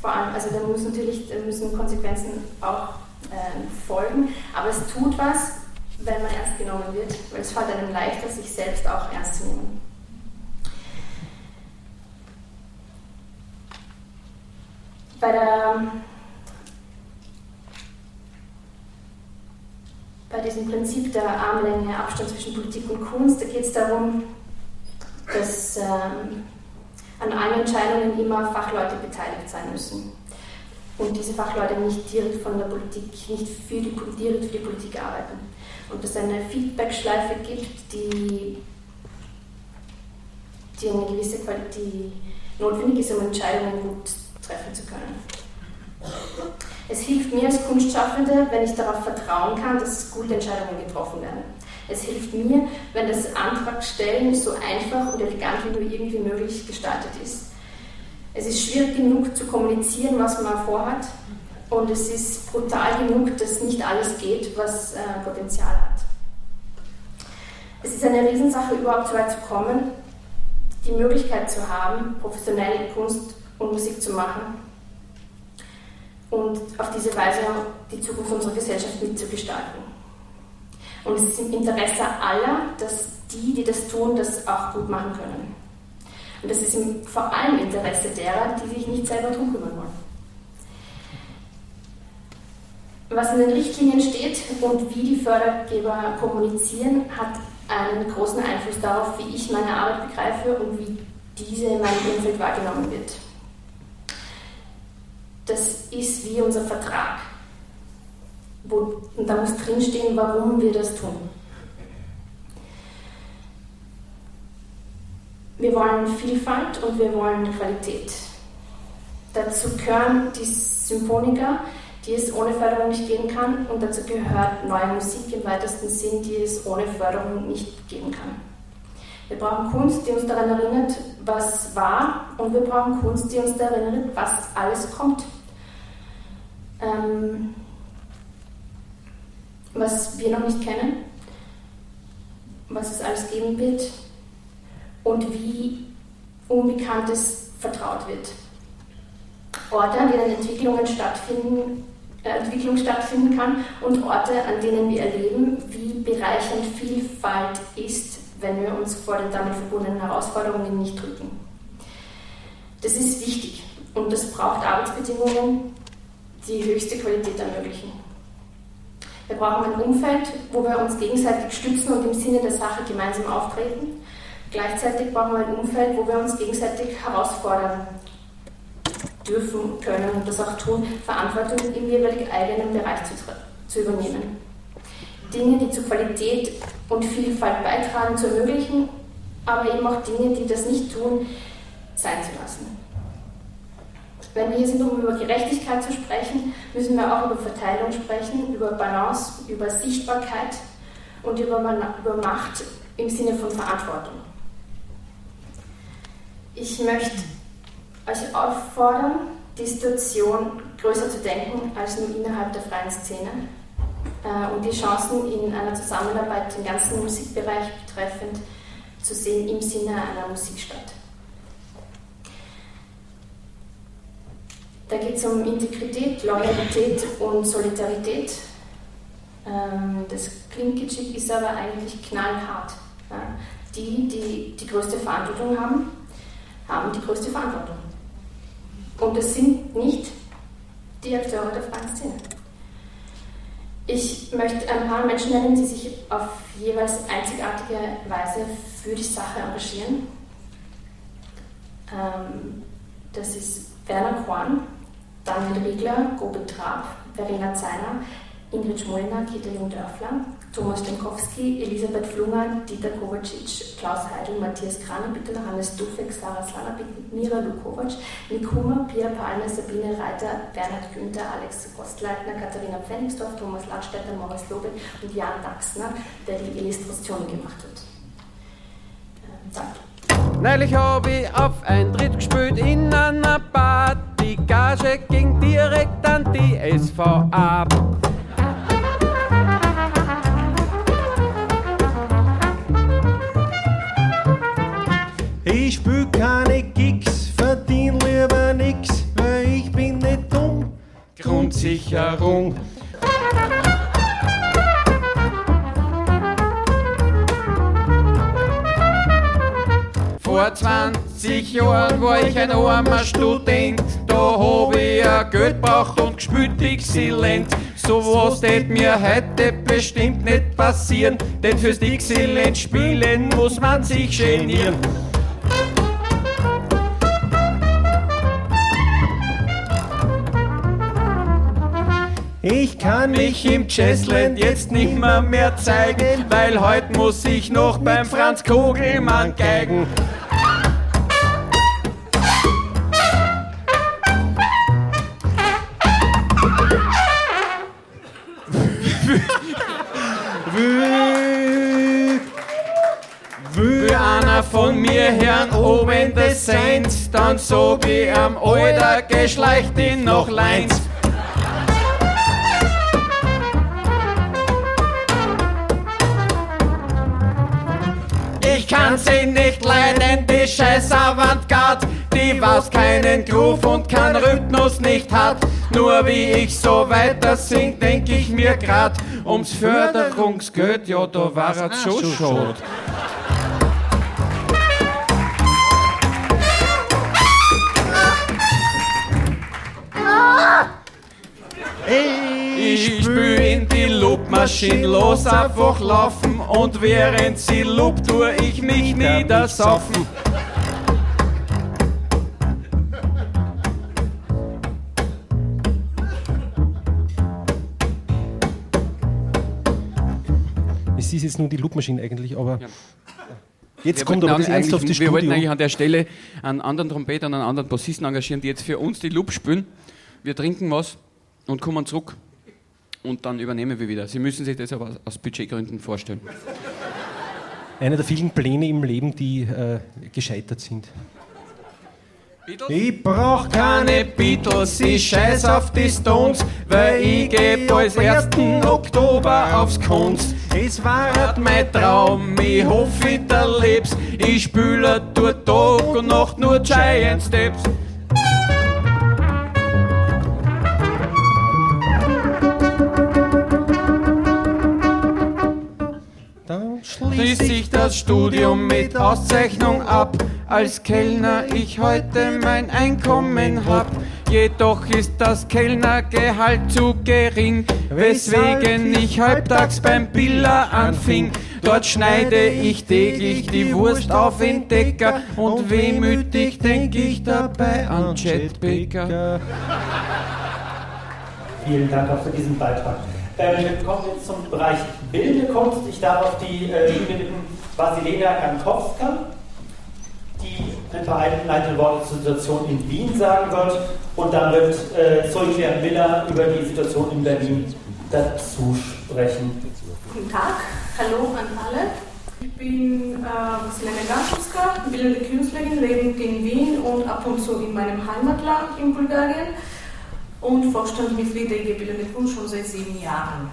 Vor allem, also da, muss natürlich, da müssen Konsequenzen auch äh, folgen, aber es tut was, wenn man ernst genommen wird, weil es fällt einem leichter, sich selbst auch ernst zu nehmen. Bei der bei diesem Prinzip der Armlänge, Abstand zwischen Politik und Kunst, da geht es darum, dass ähm, an allen Entscheidungen immer Fachleute beteiligt sein müssen. Und diese Fachleute nicht direkt von der Politik, nicht für die, direkt für die Politik arbeiten und es eine Feedbackschleife gibt, die, die eine gewisse Qualität, die notwendig ist, um Entscheidungen gut treffen zu können. Es hilft mir als Kunstschaffende, wenn ich darauf vertrauen kann, dass gute Entscheidungen getroffen werden. Es hilft mir, wenn das Antragstellen so einfach und elegant wie nur irgendwie möglich gestaltet ist. Es ist schwierig genug zu kommunizieren, was man vorhat, und es ist brutal genug, dass nicht alles geht, was äh, Potenzial hat. Es ist eine Riesensache, überhaupt so weit zu kommen, die Möglichkeit zu haben, professionell Kunst und Musik zu machen und auf diese Weise die Zukunft unserer Gesellschaft mitzugestalten. Und es ist im Interesse aller, dass die, die das tun, das auch gut machen können. Und das ist im, vor allem im Interesse derer, die sich nicht selber darum kümmern wollen was in den Richtlinien steht und wie die Fördergeber kommunizieren, hat einen großen Einfluss darauf, wie ich meine Arbeit begreife und wie diese in meinem Umfeld wahrgenommen wird. Das ist wie unser Vertrag. Wo, und da muss drinstehen, warum wir das tun. Wir wollen Vielfalt und wir wollen Qualität. Dazu gehören die Symphoniker, die es ohne Förderung nicht geben kann und dazu gehört neue Musik im weitesten Sinn, die es ohne Förderung nicht geben kann. Wir brauchen Kunst, die uns daran erinnert, was war und wir brauchen Kunst, die uns daran erinnert, was alles kommt. Ähm, was wir noch nicht kennen, was es alles geben wird und wie Unbekanntes vertraut wird. Orte, an denen Entwicklungen stattfinden, Entwicklung stattfinden kann und Orte, an denen wir erleben, wie bereichernd Vielfalt ist, wenn wir uns vor den damit verbundenen Herausforderungen nicht drücken. Das ist wichtig und das braucht Arbeitsbedingungen, die höchste Qualität ermöglichen. Wir brauchen ein Umfeld, wo wir uns gegenseitig stützen und im Sinne der Sache gemeinsam auftreten. Gleichzeitig brauchen wir ein Umfeld, wo wir uns gegenseitig herausfordern dürfen, können und das auch tun, Verantwortung im jeweilig eigenen Bereich zu, zu übernehmen. Dinge, die zur Qualität und Vielfalt beitragen, zu ermöglichen, aber eben auch Dinge, die das nicht tun, sein zu lassen. Wenn wir hier sind, um über Gerechtigkeit zu sprechen, müssen wir auch über Verteilung sprechen, über Balance, über Sichtbarkeit und über, über Macht im Sinne von Verantwortung. Ich möchte euch auffordern, die Situation größer zu denken als nur innerhalb der freien Szene äh, und die Chancen in einer Zusammenarbeit den ganzen Musikbereich betreffend zu sehen im Sinne einer Musikstadt. Da geht es um Integrität, Loyalität und Solidarität. Ähm, das klingt kitschig, ist aber eigentlich knallhart. Die, die die größte Verantwortung haben, haben die größte Verantwortung. Und es sind nicht die Akteure der freien Szene. Ich möchte ein paar Menschen nennen, die sich auf jeweils einzigartige Weise für die Sache engagieren. Ähm, das ist Werner Korn, Daniel Riegler, Gobi Trab, Verena Zeiner, Ingrid Schmoliner, Kita Jung-Dörfler, Thomas Stenkowski, Elisabeth Flunger, Dieter Kovacic, Klaus Heidel, Matthias Kraner, bitte Hannes Dufek, Sarah Slana, Mira Lukovac, Nick Hummer, Pia Palme, Sabine Reiter, Bernhard Günther, Alex Kostleitner, Katharina Pfennigsdorf, Thomas Landstätter, Moritz Lobel und Jan Daxner, der die Illustration gemacht hat. Ähm, danke. Neulich habe ich auf Eintritt gespielt in einer Bar. Gage ging direkt an die SVA. Ich spül keine Gigs, verdien lieber nix, weil ich bin nicht dumm. Grundsicherung. Vor 20 Jahren war ich ein armer Student, da hab ich ein Geld braucht und gespielt Dixieland. So was tät mir heute bestimmt nicht passieren, denn fürs Dixieland spielen muss man sich genieren. Ich kann mich im Jazzland jetzt nicht mehr, mehr zeigen, weil heute muss ich noch beim Franz Kogelmann geigen. Einer von mir Herrn oben des Seins, dann so wie am Alter geschleicht ihn noch Leins. Ich kann sie nicht leiden, die scheiß Avantgarde, die was keinen Groove und keinen Rhythmus nicht hat. Nur wie ich so weiter sing, denk ich mir grad, ums Förderungsgeld, ja, da war er schon schot. Ich spül in die Loopmaschine, los einfach laufen und während sie loopt, tue ich mich niedersaufen. Es ist jetzt nur die Loopmaschine eigentlich, aber jetzt Wir kommt aber das Ernst auf eigentlich- das Wir wollten Studio. eigentlich an der Stelle einen anderen Trompeter und einen anderen Bassisten engagieren, die jetzt für uns die Loop spielen. Wir trinken was und kommen zurück und dann übernehmen wir wieder. Sie müssen sich das aber aus- Budgetgründen vorstellen. Einer der vielen Pläne im Leben, die äh, gescheitert sind. Ich brauch Keine Beatles, ich scheiß auf die Stones, weil ich geb als 1. Oktober aufs Kunst. Es war Hat mein Traum, ich hoffe, ich erleb's. Ich spüle durch Tag und Nacht nur Giant Steps. Dann Schließ schließt ich das Studium mit Auszeichnung ab. Als Kellner ich heute mein Einkommen hab. jedoch ist das Kellnergehalt zu gering, weswegen ich halbtags beim Biller anfing. Dort schneide ich täglich die Wurst auf in Decker und wehmütig denk ich dabei an Chet Baker. Vielen Dank auch für diesen Beitrag. Ähm, wir kommen jetzt zum Bereich Bildende Kunst. Ich darf auf die äh, Bühne bitten Vasilena Jankowska, die ein paar einleitende Worte zur Situation in Wien sagen wird. Und dann wird äh, Zoe Miller über die Situation in Berlin dazu sprechen. Guten Tag, hallo an alle. Ich bin äh, Vasilena Jankowska, bildende Künstlerin, lebend in Wien und ab und zu in meinem Heimatland in Bulgarien und Vorstandsmitglied der IG Bildende Kunst schon seit sieben Jahren.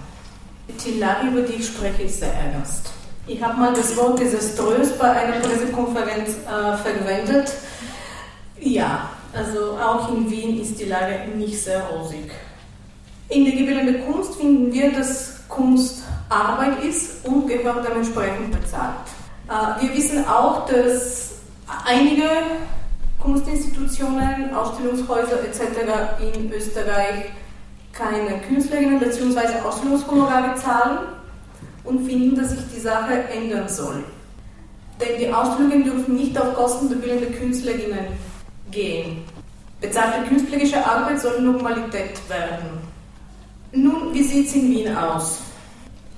Die Lage, über die ich spreche, ist sehr ernst. Ich habe mal das Wort desaströs bei einer Pressekonferenz äh, verwendet. Ja, also auch in Wien ist die Lage nicht sehr rosig. In der gebildende Kunst finden wir, dass Kunst Arbeit ist und gehört dementsprechend bezahlt. Äh, wir wissen auch, dass einige Kunstinstitutionen, Ausstellungshäuser etc. in Österreich keine Künstlerinnen bzw. Ausstellungshonorare zahlen und finden, dass sich die Sache ändern soll. Denn die Ausstellungen dürfen nicht auf Kosten der bildenden Künstlerinnen gehen. Bezahlte künstlerische Arbeit soll Normalität werden. Nun, wie sieht es in Wien aus?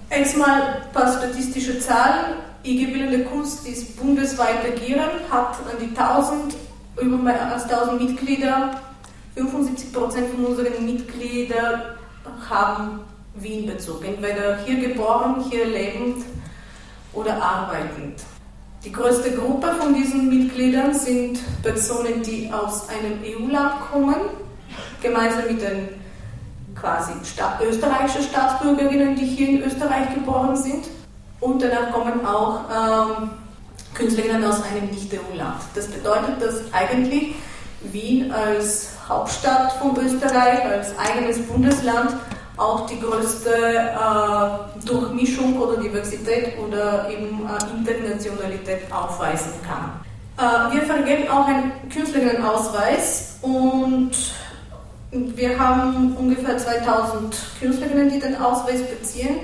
Erstmal ein paar statistische Zahlen. IG Bildende Kunst ist bundesweit agierend, hat an die 1000 über mehr als 1000 Mitglieder. 75 Prozent von unseren Mitgliedern haben Wien-Bezug, entweder hier geboren, hier lebend oder arbeitend. Die größte Gruppe von diesen Mitgliedern sind Personen, die aus einem EU-Land kommen, gemeinsam mit den quasi österreichischen Staatsbürgerinnen, die hier in Österreich geboren sind. Und danach kommen auch ähm, Künstlerinnen aus einem Nicht-EU-Land. Das bedeutet, dass eigentlich Wien als Hauptstadt von Österreich, als eigenes Bundesland auch die größte äh, Durchmischung oder Diversität oder eben äh, Internationalität aufweisen kann. Äh, wir vergeben auch einen Künstlerinnenausweis und wir haben ungefähr 2000 Künstlerinnen, die den Ausweis beziehen.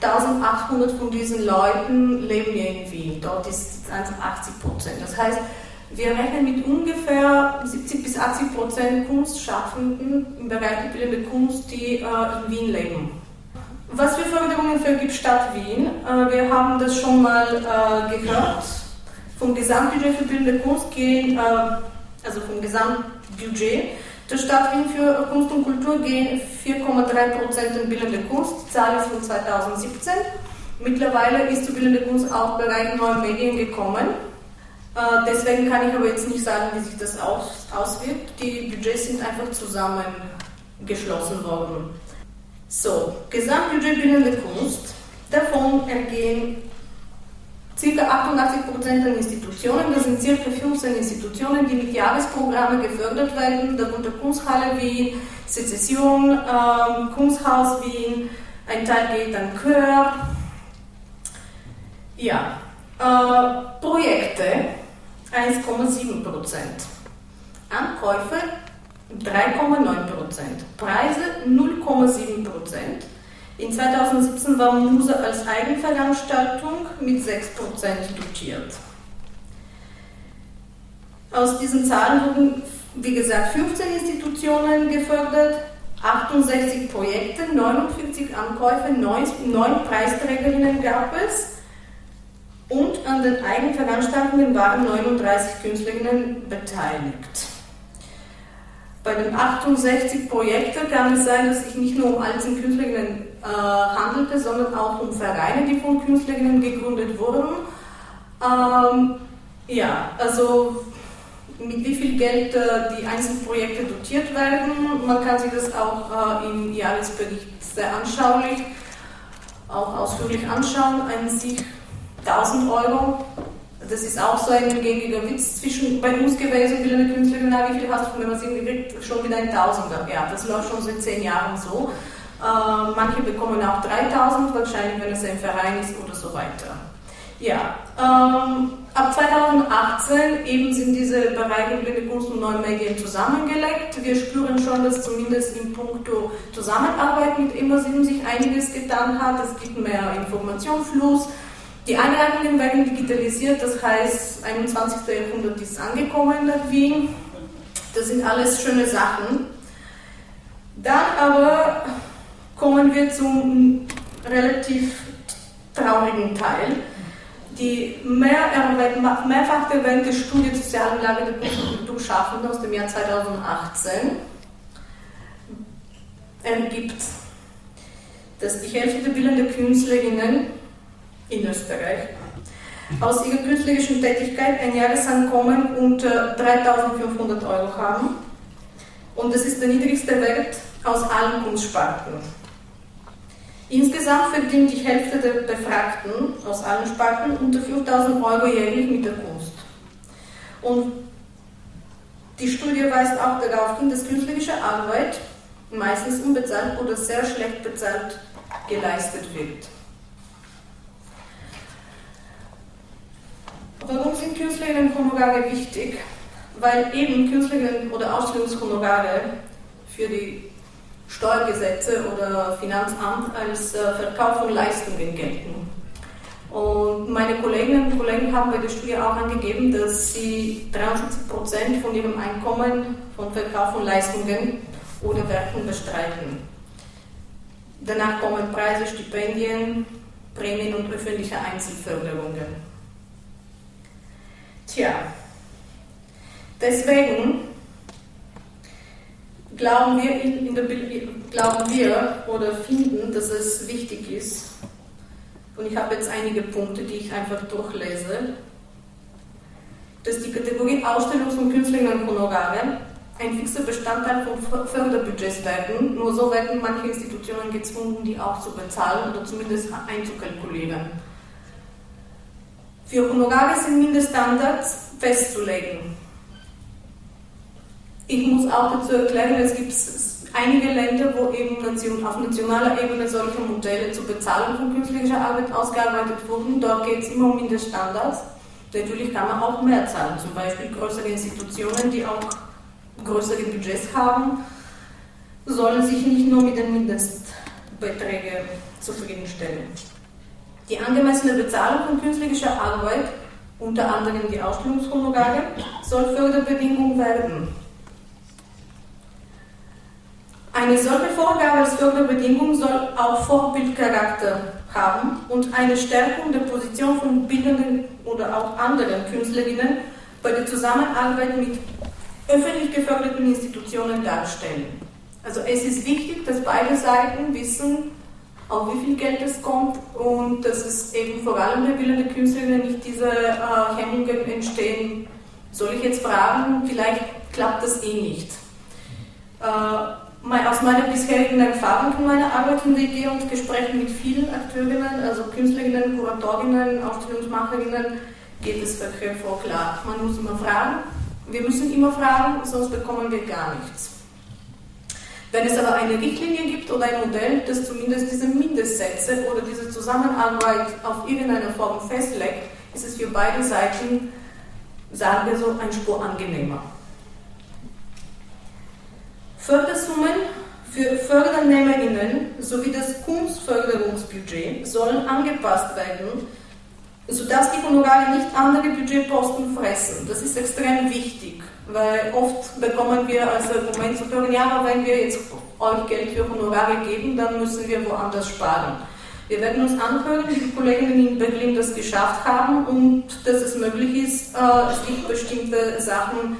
1800 von diesen Leuten leben in Wien. Dort ist es 80 Prozent. Das heißt, wir rechnen mit ungefähr 70 bis 80 Prozent Kunstschaffenden im Bereich der bildenden Kunst, die äh, in Wien leben. Was für Förderungen vergibt Stadt Wien? Äh, wir haben das schon mal äh, gehört. Vom Gesamtbudget für bildende Kunst gehen, äh, also vom Gesamtbudget der Stadt Wien für Kunst und Kultur gehen 4,3 Prozent in bildende Kunst. Zahl ist von 2017. Mittlerweile ist zur bildende Kunst auch Bereich neue Medien gekommen. Äh, deswegen kann ich aber jetzt nicht sagen, wie sich das aus, auswirkt. Die Budgets sind einfach zusammengeschlossen worden. So, Gesamtbudget bildende Kunst. Davon ergehen ca. 88% an Institutionen. Das sind ca. 15 Institutionen, die mit Jahresprogrammen gefördert werden, darunter Kunsthalle Wien, Sezession, äh, Kunsthaus Wien, ein Teil geht an Chör. Ja, äh, Projekte 1,7% Ankäufe 3,9% Preise 0,7 In 2017 war Muse als Eigenveranstaltung mit 6% dotiert. Aus diesen Zahlen wurden, wie gesagt, 15 Institutionen gefördert, 68 Projekte, 49 Ankäufe, 9, 9 Preisträgerinnen gab es. Und an den Eigenveranstaltungen waren 39 Künstlerinnen beteiligt. Bei den 68 Projekten kann es sein, dass sich nicht nur um einzelne Künstlerinnen äh, handelte, sondern auch um Vereine, die von Künstlerinnen gegründet wurden. Ähm, ja, also mit wie viel Geld äh, die einzelnen Projekte dotiert werden. Man kann sich das auch äh, im Jahresbericht sehr anschaulich, auch ausführlich anschauen. Ein sich 1000 Euro. Das ist auch so ein gängiger Witz zwischen bei uns gewesen, will eine Künstlerin, wie viel hast du, wenn man es irgendwie kriegt, schon wieder ein Tausender. Ja, das läuft schon seit zehn Jahren so. Äh, manche bekommen auch 3000, wahrscheinlich, wenn es ein Verein ist oder so weiter. Ja, ähm, ab 2018 eben sind diese Bereiche Blinde Kunst und neue Medien zusammengelegt. Wir spüren schon, dass zumindest in puncto Zusammenarbeit mit Immersiven sich einiges getan hat. Es gibt mehr Informationsfluss. Die Einrichtungen werden digitalisiert, das heißt, 21. Jahrhundert ist angekommen nach Wien. Das sind alles schöne Sachen. Dann aber kommen wir zum relativ traurigen Teil die mehr, mehrfach erwähnte Studie zur sozialen Lage der Kulturschaffenden aus dem Jahr 2018 ergibt, dass die Hälfte der bildenden Künstlerinnen in Österreich aus ihrer künstlerischen Tätigkeit ein Jahresankommen unter 3500 Euro haben. Und das ist der niedrigste Wert aus allen Kunstsparten. Insgesamt verdient die Hälfte der Befragten aus allen Sparten unter 5000 Euro jährlich mit der Kunst. Und die Studie weist auch darauf hin, dass künstlerische Arbeit meistens unbezahlt oder sehr schlecht bezahlt geleistet wird. Warum sind Künstlerinnenhonorare wichtig? Weil eben Künstlerinnen- oder Ausstellungshonorare für die Steuergesetze oder Finanzamt als äh, Verkauf von Leistungen gelten. Und meine Kolleginnen und Kollegen haben bei der Studie auch angegeben, dass sie 73 Prozent von ihrem Einkommen von Verkauf von Leistungen oder Werken bestreiten. Danach kommen Preise, Stipendien, Prämien und öffentliche Einzelförderungen. Tja, deswegen glauben wir, in, der, glauben wir oder finden, dass es wichtig ist, und ich habe jetzt einige Punkte, die ich einfach durchlese, dass die Kategorie Ausstellungs- und Künstlerinnenhonorare ein fixer Bestandteil von Förderbudgets werden. Nur so werden manche Institutionen gezwungen, die auch zu bezahlen oder zumindest einzukalkulieren. Für Honorare sind Mindeststandards festzulegen. Ich muss auch dazu erklären, es gibt einige Länder, wo eben auf nationaler Ebene solche Modelle zur Bezahlung von künstlicher Arbeit ausgearbeitet wurden. Dort geht es immer um Mindeststandards. Natürlich kann man auch mehr zahlen, zum Beispiel größere Institutionen, die auch größere Budgets haben, sollen sich nicht nur mit den Mindestbeträgen zufriedenstellen. Die angemessene Bezahlung von künstlicher Arbeit, unter anderem die Ausstellungshonorare, soll Förderbedingung werden. Eine solche Vorgabe als Förderbedingung soll auch Vorbildcharakter haben und eine Stärkung der Position von bildenden oder auch anderen Künstlerinnen bei der Zusammenarbeit mit öffentlich geförderten Institutionen darstellen. Also es ist wichtig, dass beide Seiten wissen, auf wie viel Geld es kommt und dass es eben vor allem der bildenden Künstlerinnen nicht diese äh, Hemmungen entstehen. Soll ich jetzt fragen, vielleicht klappt das eh nicht. Äh, aus meiner bisherigen Erfahrung in meiner Arbeit in der Idee und Gesprächen mit vielen Akteurinnen, also Künstlerinnen, Kuratorinnen, Ausstellungsmacherinnen, geht es vor klar. Man muss immer fragen. Wir müssen immer fragen, sonst bekommen wir gar nichts. Wenn es aber eine Richtlinie gibt oder ein Modell, das zumindest diese Mindestsätze oder diese Zusammenarbeit auf irgendeine Form festlegt, ist es für beide Seiten, sagen wir so, ein Spur angenehmer. Fördersummen für FördernehmerInnen sowie das Kunstförderungsbudget sollen angepasst werden, sodass die Honorare nicht andere Budgetposten fressen. Das ist extrem wichtig, weil oft bekommen wir als Argument zu hören, ja, aber wenn wir jetzt euch Geld für Honorare geben, dann müssen wir woanders sparen. Wir werden uns anhören, wie die Kolleginnen in Berlin das geschafft haben und dass es möglich ist, äh, sich bestimmte Sachen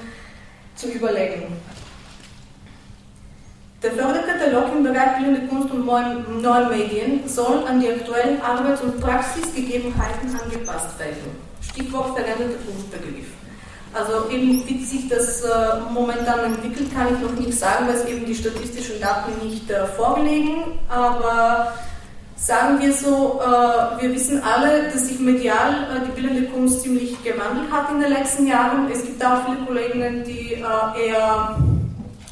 zu überlegen. Der Förderkatalog im Bereich Bildende Kunst und neuen Medien soll an die aktuellen Arbeits- und Praxisgegebenheiten angepasst werden. Stichwort veränderter Kunstbegriff. Also eben wie sich das äh, momentan entwickelt, kann ich noch nicht sagen, weil es eben die statistischen Daten nicht äh, vorliegen. Aber sagen wir so, äh, wir wissen alle, dass sich medial äh, die bildende Kunst ziemlich gewandelt hat in den letzten Jahren. Es gibt auch viele Kolleginnen, die äh, eher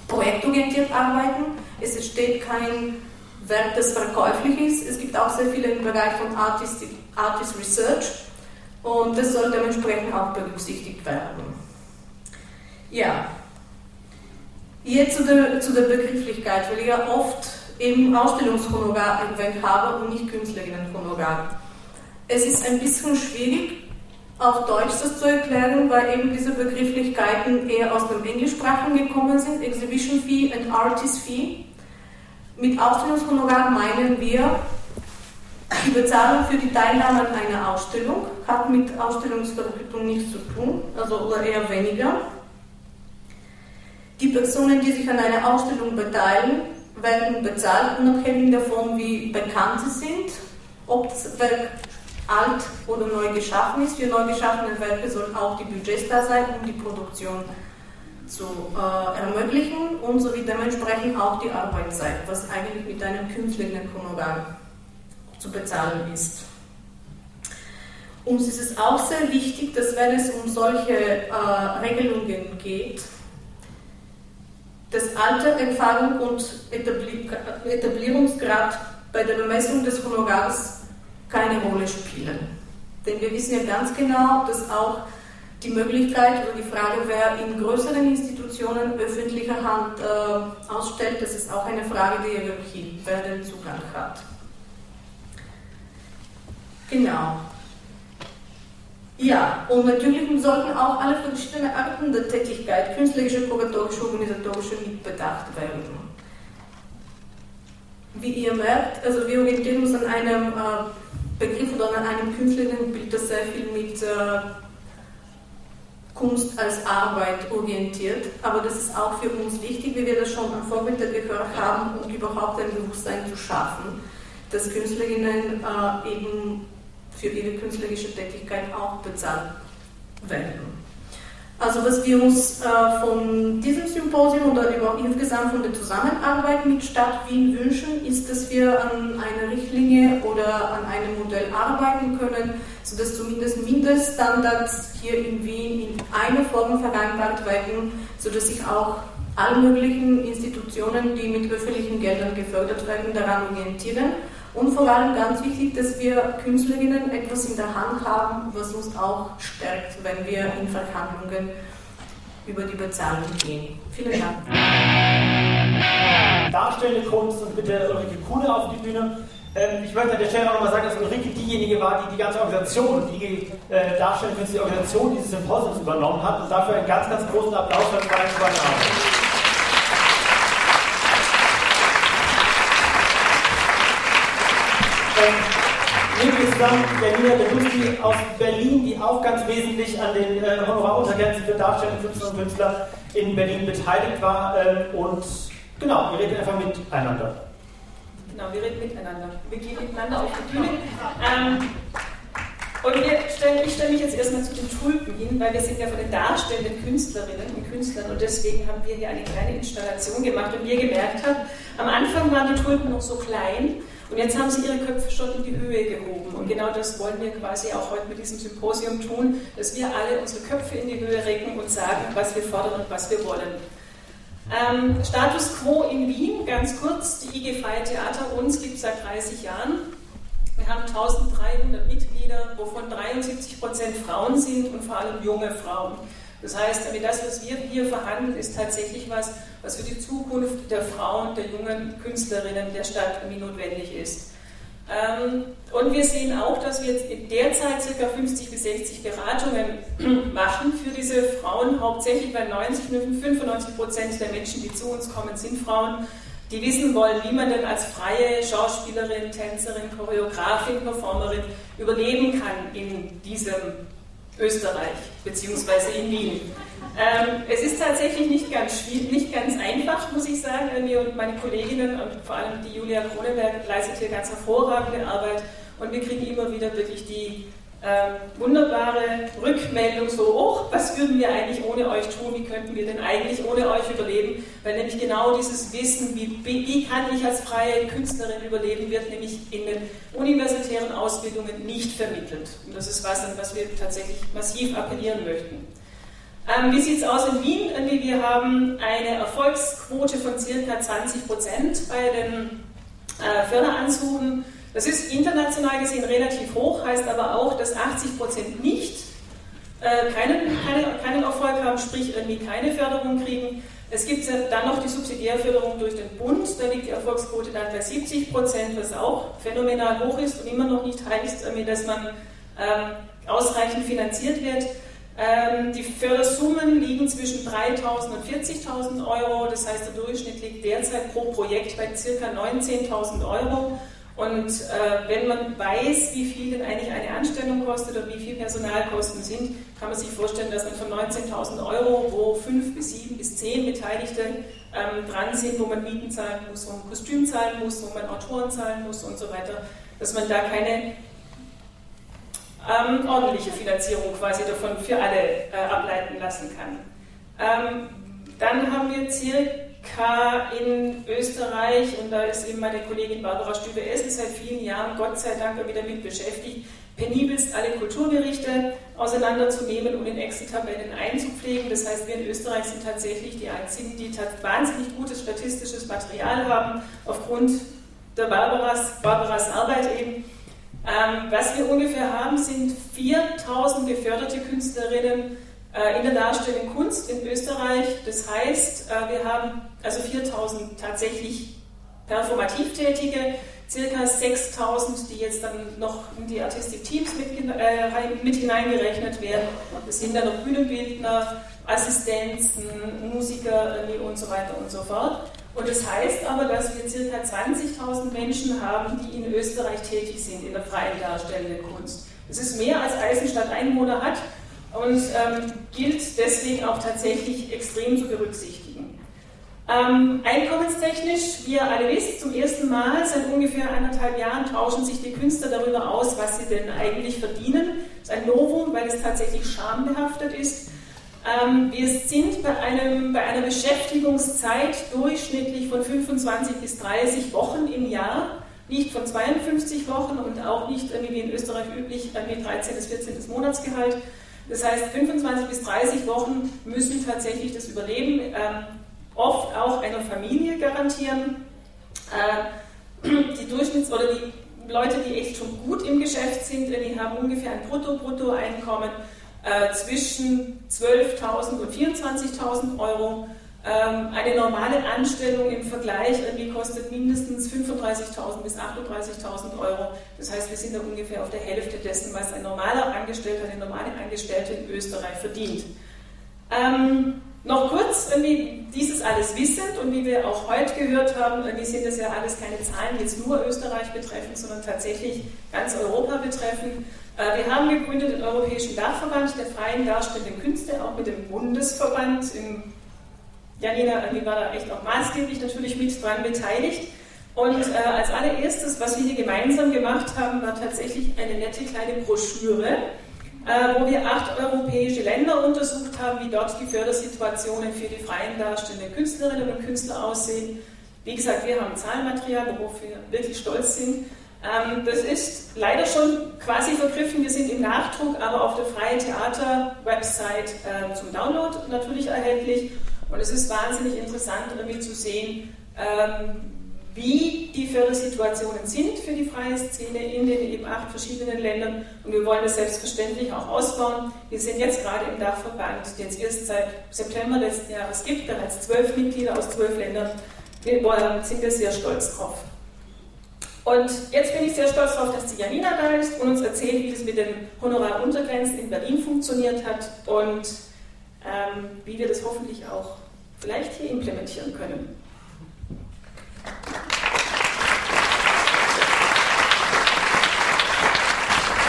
projektorientiert arbeiten. Es entsteht kein Werk, das verkäuflich ist. Es gibt auch sehr viele im Bereich von Artist, Artist Research. Und das soll dementsprechend auch berücksichtigt werden. Ja, jetzt zu der, zu der Begrifflichkeit, weil ich ja oft eben Ausstellungshonorar erwähnt habe und nicht Künstlerinnenhonorar. Es ist ein bisschen schwierig, auf Deutsch das zu erklären, weil eben diese Begrifflichkeiten eher aus dem Englischsprachigen gekommen sind, Exhibition Fee und Artist Fee. Mit Ausstellungshonorar meinen wir die Bezahlung für die Teilnahme an einer Ausstellung, hat mit Ausstellungsvergütung nichts zu tun, also oder eher weniger. Die Personen, die sich an einer Ausstellung beteiligen, werden bezahlt, unabhängig davon, wie bekannt sie sind, ob das Werk alt oder neu geschaffen ist. Für neu geschaffene Werke sollen auch die Budgets da sein, um die Produktion zu äh, ermöglichen und sowie dementsprechend auch die Arbeitszeit, was eigentlich mit einem künstlichen Honorar zu bezahlen ist. Uns ist es auch sehr wichtig, dass wenn es um solche äh, Regelungen geht, das Alter, Erfahrung und Etablierungsgrad bei der Bemessung des Honorars keine Rolle spielen. Denn wir wissen ja ganz genau, dass auch die Möglichkeit oder die Frage, wer in größeren Institutionen öffentlicher Hand äh, ausstellt, das ist auch eine Frage der Hierarchie, wer den Zugang hat. Genau. Ja, und natürlich sollten auch alle verschiedenen Arten der Tätigkeit, künstlerische, kuratorische, organisatorische, mitbedacht werden. Wie ihr merkt, also wir orientieren uns an einem äh, Begriff oder an einem künstlerischen Bild, das sehr viel mit äh, Kunst als Arbeit orientiert. Aber das ist auch für uns wichtig, wie wir das schon am Vormittag gehört haben, um überhaupt ein Bewusstsein zu schaffen, dass Künstlerinnen äh, eben für ihre künstlerische Tätigkeit auch bezahlt werden. Also was wir uns äh, von diesem Symposium oder insgesamt von der Zusammenarbeit mit Stadt Wien wünschen, ist, dass wir an einer Richtlinie oder an einem Modell arbeiten können, sodass zumindest Mindeststandards hier in Wien in einer Form vereinbart werden, sodass sich auch alle möglichen Institutionen, die mit öffentlichen Geldern gefördert werden, daran orientieren und vor allem ganz wichtig, dass wir Künstlerinnen etwas in der Hand haben, was uns auch stärkt, wenn wir in Verhandlungen über die Bezahlung gehen. Vielen Dank. Darstellende Kunst und bitte Ulrike Kuhne auf die Bühne. Ähm, ich möchte an der Stelle auch nochmal sagen, dass Ulrike diejenige war, die die ganze Organisation, die äh, Darstellende Kunst, die Organisation dieses Symposiums übernommen hat und dafür einen ganz, ganz großen Applaus für den Verein nehmen wir zusammen Berliner Belusti aus Berlin, die auch ganz wesentlich an den äh, Honoraruntergrenzen für darstellende Künstler und Künstler in Berlin beteiligt war. Ähm, und genau, wir reden einfach miteinander. Genau, wir reden miteinander. Wir gehen miteinander auf die Bühne. Ähm, und stellen, ich stelle mich jetzt erstmal zu den Tulpen hin, weil wir sind ja von den darstellenden Künstlerinnen und Künstlern und deswegen haben wir hier eine kleine Installation gemacht und wir gemerkt haben, am Anfang waren die Tulpen noch so klein und jetzt haben sie ihre Köpfe schon in die Höhe gehoben. Und genau das wollen wir quasi auch heute mit diesem Symposium tun, dass wir alle unsere Köpfe in die Höhe recken und sagen, was wir fordern und was wir wollen. Ähm, Status quo in Wien, ganz kurz, die IG Freie Theater uns gibt es seit 30 Jahren. Wir haben 1300 Mitglieder, wovon 73 Prozent Frauen sind und vor allem junge Frauen. Das heißt, das, was wir hier verhandeln, ist tatsächlich was, was für die Zukunft der Frauen, der jungen Künstlerinnen der Stadt notwendig ist. Ähm, und wir sehen auch, dass wir derzeit ca. 50 bis 60 Beratungen [clears throat] machen für diese Frauen, hauptsächlich weil 90, 95 Prozent der Menschen, die zu uns kommen, sind Frauen, die wissen wollen, wie man denn als freie Schauspielerin, Tänzerin, Choreografin, Performerin überleben kann in diesem Österreich beziehungsweise in Wien. Ähm, es ist tatsächlich nicht ganz, nicht ganz einfach, muss ich sagen. Mir und meine Kolleginnen und vor allem die Julia Kroneberg leistet hier ganz hervorragende Arbeit und wir kriegen immer wieder wirklich die äh, wunderbare Rückmeldung so, oh, was würden wir eigentlich ohne euch tun, wie könnten wir denn eigentlich ohne euch überleben, weil nämlich genau dieses Wissen, wie, wie kann ich als freie Künstlerin überleben, wird nämlich in den universitären Ausbildungen nicht vermittelt. Und das ist was, an was wir tatsächlich massiv appellieren möchten. Ähm, wie sieht es aus in Wien? Wir haben eine Erfolgsquote von circa 20 Prozent bei den äh, Förderansuchen. Das ist international gesehen relativ hoch, heißt aber auch, dass 80 Prozent nicht äh, keinen, keine, keinen Erfolg haben, sprich irgendwie keine Förderung kriegen. Es gibt dann noch die Subsidiärförderung durch den Bund, da liegt die Erfolgsquote dann bei 70 Prozent, was auch phänomenal hoch ist und immer noch nicht heißt, dass man ähm, ausreichend finanziert wird. Ähm, die Fördersummen liegen zwischen 3.000 und 40.000 Euro, das heißt der Durchschnitt liegt derzeit pro Projekt bei ca. 19.000 Euro. Und äh, wenn man weiß, wie viel denn eigentlich eine Anstellung kostet und wie viel Personalkosten sind, kann man sich vorstellen, dass man von 19.000 Euro, wo fünf bis sieben bis zehn Beteiligte ähm, dran sind, wo man Mieten zahlen muss, wo man Kostüm zahlen muss, wo man Autoren zahlen muss und so weiter, dass man da keine ähm, ordentliche Finanzierung quasi davon für alle äh, ableiten lassen kann. Ähm, dann haben wir circa in Österreich, und da ist eben meine Kollegin Barbara Stübe-Essen seit vielen Jahren Gott sei Dank wieder mit beschäftigt, penibelst alle Kulturberichte auseinanderzunehmen und in Excel-Tabellen einzupflegen. Das heißt, wir in Österreich sind tatsächlich die Einzigen, die wahnsinnig gutes statistisches Material haben, aufgrund der Barbaras, Barbaras Arbeit eben. Ähm, was wir ungefähr haben, sind 4000 geförderte Künstlerinnen in der darstellenden Kunst in Österreich. Das heißt, äh, wir haben also 4000 tatsächlich performativ Tätige, circa 6000, die jetzt dann noch in die Artistic Teams mit, äh, mit hineingerechnet werden. Das sind dann noch Bühnenbildner, Assistenzen, Musiker und so weiter und so fort. Und das heißt aber, dass wir ca. 20.000 Menschen haben, die in Österreich tätig sind in der freien darstellenden Kunst. Das ist mehr als Eisenstadt Einwohner hat und ähm, gilt deswegen auch tatsächlich extrem zu berücksichtigen. Ähm, einkommenstechnisch, wie ihr alle wisst, zum ersten Mal seit ungefähr eineinhalb Jahren tauschen sich die Künstler darüber aus, was sie denn eigentlich verdienen. Das ist ein Novum, weil es tatsächlich schambehaftet ist. Ähm, wir sind bei, einem, bei einer Beschäftigungszeit durchschnittlich von 25 bis 30 Wochen im Jahr, nicht von 52 Wochen und auch nicht wie in Österreich üblich mit 13 bis 14 Monatsgehalt. Das heißt, 25 bis 30 Wochen müssen tatsächlich das Überleben ähm, oft auch einer Familie garantieren. Äh, die Durchschnitts- oder die Leute, die echt schon gut im Geschäft sind, die haben ungefähr ein Brutto-Brutto-Einkommen äh, zwischen 12.000 und 24.000 Euro. Ähm, eine normale Anstellung im Vergleich irgendwie kostet mindestens 35.000 bis 38.000 Euro. Das heißt, wir sind da ungefähr auf der Hälfte dessen, was ein normaler Angestellter, eine normale Angestellte in Österreich verdient. Ähm, noch kurz, irgendwie dieses alles wissend und wie wir auch heute gehört haben, irgendwie sind das ja alles keine Zahlen, die jetzt nur Österreich betreffen, sondern tatsächlich ganz Europa betreffen. Äh, wir haben gegründet den Europäischen Dachverband der freien darstellenden Künste, auch mit dem Bundesverband. Janina die war da echt auch maßgeblich natürlich mit dran beteiligt. Und äh, als allererstes, was wir hier gemeinsam gemacht haben, war tatsächlich eine nette kleine Broschüre, äh, wo wir acht europäische Länder untersucht haben, wie dort die Fördersituationen für die freien darstellenden Künstlerinnen und Künstler aussehen. Wie gesagt, wir haben Zahlenmaterial, worauf wir wirklich stolz sind. Ähm, das ist leider schon quasi vergriffen. Wir sind im Nachdruck, aber auf der Freie Theater-Website äh, zum Download natürlich erhältlich. Und es ist wahnsinnig interessant, irgendwie zu sehen, ähm, wie die Fördersituationen sind für die freie Szene in den eben acht verschiedenen Ländern. Und wir wollen das selbstverständlich auch ausbauen. Wir sind jetzt gerade im Dachverband, den es erst seit September letzten Jahres gibt, bereits zwölf Mitglieder aus zwölf Ländern. Wir sind wir sehr stolz drauf. Und jetzt bin ich sehr stolz darauf, dass die Janina da ist und uns erzählt, wie das mit den Honoraruntergrenzen in Berlin funktioniert hat und wie wir das hoffentlich auch vielleicht hier implementieren können.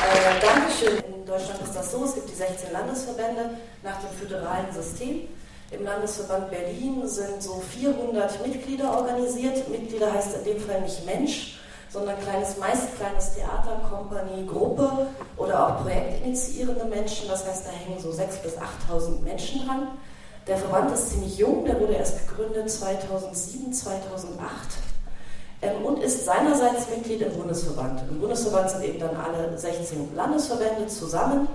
Äh, Dankeschön. In Deutschland ist das so, es gibt die 16 Landesverbände nach dem föderalen System. Im Landesverband Berlin sind so 400 Mitglieder organisiert. Mitglieder heißt in dem Fall nicht Mensch, sondern kleines, meist kleines Theater, Company, Gruppe oder auch projektinitiierende Menschen. Das heißt, da hängen so 6.000 bis 8.000 Menschen dran. Der Verband ist ziemlich jung, der wurde erst gegründet 2007, 2008 ähm, und ist seinerseits Mitglied im Bundesverband. Im Bundesverband sind eben dann alle 16 Landesverbände zusammen.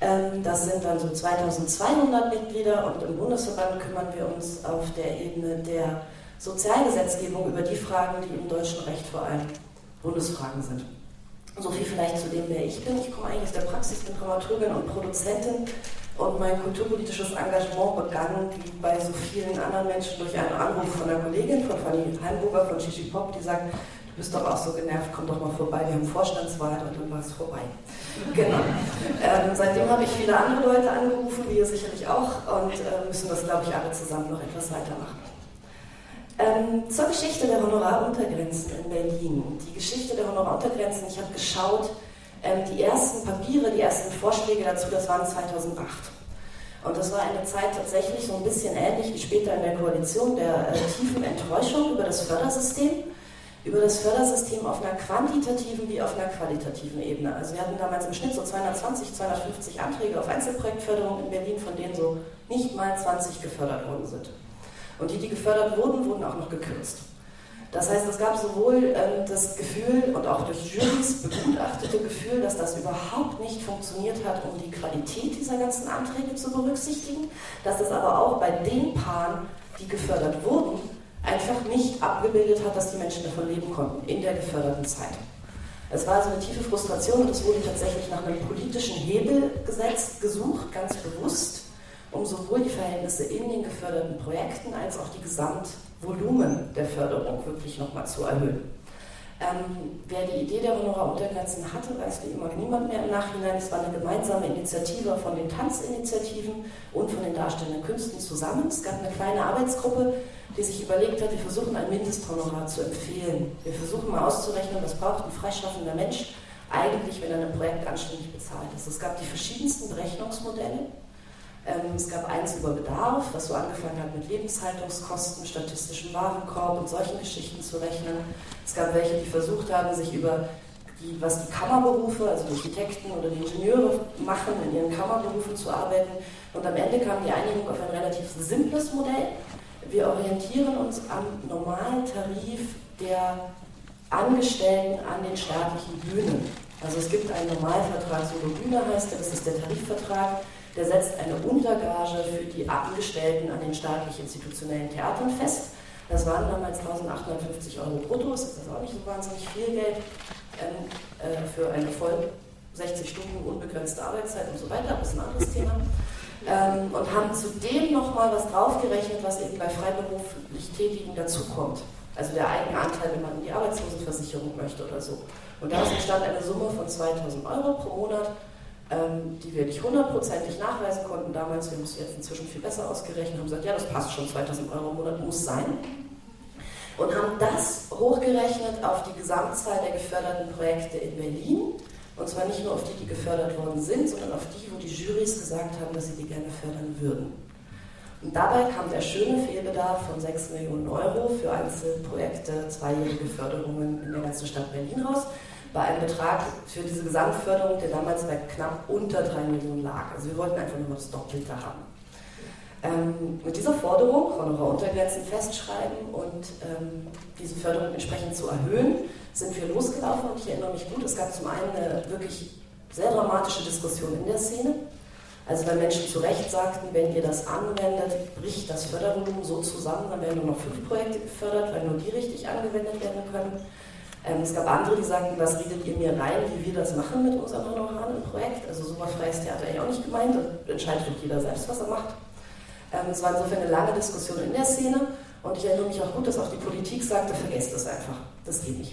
Ähm, das sind dann so 2200 Mitglieder und im Bundesverband kümmern wir uns auf der Ebene der Sozialgesetzgebung über die Fragen, die im deutschen Recht vor allem Bundesfragen sind. So viel vielleicht zu dem, wer ich bin. Ich komme eigentlich aus der Praxis, bin Dramaturgin und Produzentin und mein kulturpolitisches Engagement begann, wie bei so vielen anderen Menschen, durch einen Anruf von einer Kollegin, von Fanny Heimburger von Shishi Pop, die sagt, du bist doch auch so genervt, komm doch mal vorbei, wir haben Vorstandswahl und dann war es vorbei. [laughs] Genau. Ähm, seitdem habe ich viele andere Leute angerufen, wie ihr sicherlich auch, und äh, müssen das, glaube ich, alle zusammen noch etwas weitermachen. Ähm, zur Geschichte der Honoraruntergrenzen in Berlin. Die Geschichte der Honoraruntergrenzen, ich habe geschaut, ähm, die ersten Papiere, die ersten Vorschläge dazu, das waren 2008. Und das war eine Zeit tatsächlich so ein bisschen ähnlich wie später in der Koalition der äh, tiefen Enttäuschung über das Fördersystem über das Fördersystem auf einer quantitativen wie auf einer qualitativen Ebene. Also wir hatten damals im Schnitt so 220, 250 Anträge auf Einzelprojektförderung in Berlin, von denen so nicht mal 20 gefördert worden sind. Und die, die gefördert wurden, wurden auch noch gekürzt. Das heißt, es gab sowohl ähm, das Gefühl und auch durch Jurys begutachtete Gefühl, dass das überhaupt nicht funktioniert hat, um die Qualität dieser ganzen Anträge zu berücksichtigen, dass es aber auch bei den Paaren, die gefördert wurden, einfach nicht abgebildet hat, dass die Menschen davon leben konnten in der geförderten Zeit. Es war also eine tiefe Frustration und es wurde tatsächlich nach einem politischen Hebel gesetzt, gesucht, ganz bewusst, um sowohl die Verhältnisse in den geförderten Projekten als auch die Gesamtvolumen der Förderung wirklich nochmal zu erhöhen. Ähm, wer die Idee der Honoraruntergrenzen hatte, weiß wie immer niemand mehr im Nachhinein. Es war eine gemeinsame Initiative von den Tanzinitiativen und von den darstellenden Künsten zusammen. Es gab eine kleine Arbeitsgruppe, die sich überlegt hat, wir versuchen ein Mindesthonorar zu empfehlen. Wir versuchen mal auszurechnen, was braucht ein freischaffender Mensch eigentlich, wenn er ein Projekt anständig bezahlt ist. Es gab die verschiedensten Berechnungsmodelle. Ähm, es gab eins über Bedarf, was so angefangen hat mit Lebenshaltungskosten, statistischen Warenkorb und solchen Geschichten zu rechnen. Es gab welche, die versucht haben, sich über die, was die Kammerberufe, also die Architekten oder die Ingenieure machen, in ihren Kammerberufen zu arbeiten. Und am Ende kam die Einigung auf ein relativ simples Modell. Wir orientieren uns am normalen Tarif der Angestellten an den staatlichen Bühnen. Also es gibt einen Normalvertrag, Solo Bühne heißt der, das ist der Tarifvertrag der setzt eine Untergage für die Angestellten an den staatlich institutionellen Theatern fest. Das waren damals 1850 Euro brutto, das ist auch nicht so wahnsinnig viel Geld ähm, äh, für eine voll 60 Stunden unbegrenzte Arbeitszeit und so weiter, das ist ein anderes Thema. Ähm, und haben zudem nochmal was draufgerechnet, was eben bei freiberuflich Tätigen dazukommt. Also der eigene Anteil, wenn man in die Arbeitslosenversicherung möchte oder so. Und daraus entstand eine Summe von 2000 Euro pro Monat die wir nicht hundertprozentig nachweisen konnten damals. Wir haben es jetzt inzwischen viel besser ausgerechnet haben gesagt, ja, das passt schon, 2000 Euro im Monat muss sein. Und haben das hochgerechnet auf die Gesamtzahl der geförderten Projekte in Berlin. Und zwar nicht nur auf die, die gefördert worden sind, sondern auf die, wo die Jurys gesagt haben, dass sie die gerne fördern würden. Und dabei kam der schöne Fehlbedarf von 6 Millionen Euro für Einzelprojekte, zweijährige Förderungen in der ganzen Stadt Berlin raus bei einem Betrag für diese Gesamtförderung, der damals bei knapp unter 3 Millionen lag. Also wir wollten einfach nur das Doppelte haben. Ähm, mit dieser Forderung, Honoraruntergrenzen festschreiben und ähm, diese Förderung entsprechend zu erhöhen, sind wir losgelaufen und ich erinnere mich gut, es gab zum einen eine wirklich sehr dramatische Diskussion in der Szene. Also weil Menschen zu Recht sagten, wenn ihr das anwendet, bricht das Fördervolumen so zusammen, dann werden nur noch fünf Projekte gefördert, weil nur die richtig angewendet werden können. Ähm, es gab andere, die sagten, was redet ihr mir rein, wie wir das machen mit unserem Honoraren im Projekt? Also sowas freies Theater eigentlich auch nicht gemeint, da entscheidet doch jeder selbst, was er macht. Ähm, es war insofern eine lange Diskussion in der Szene und ich erinnere mich auch gut, dass auch die Politik sagte, vergesst es einfach, das geht nicht.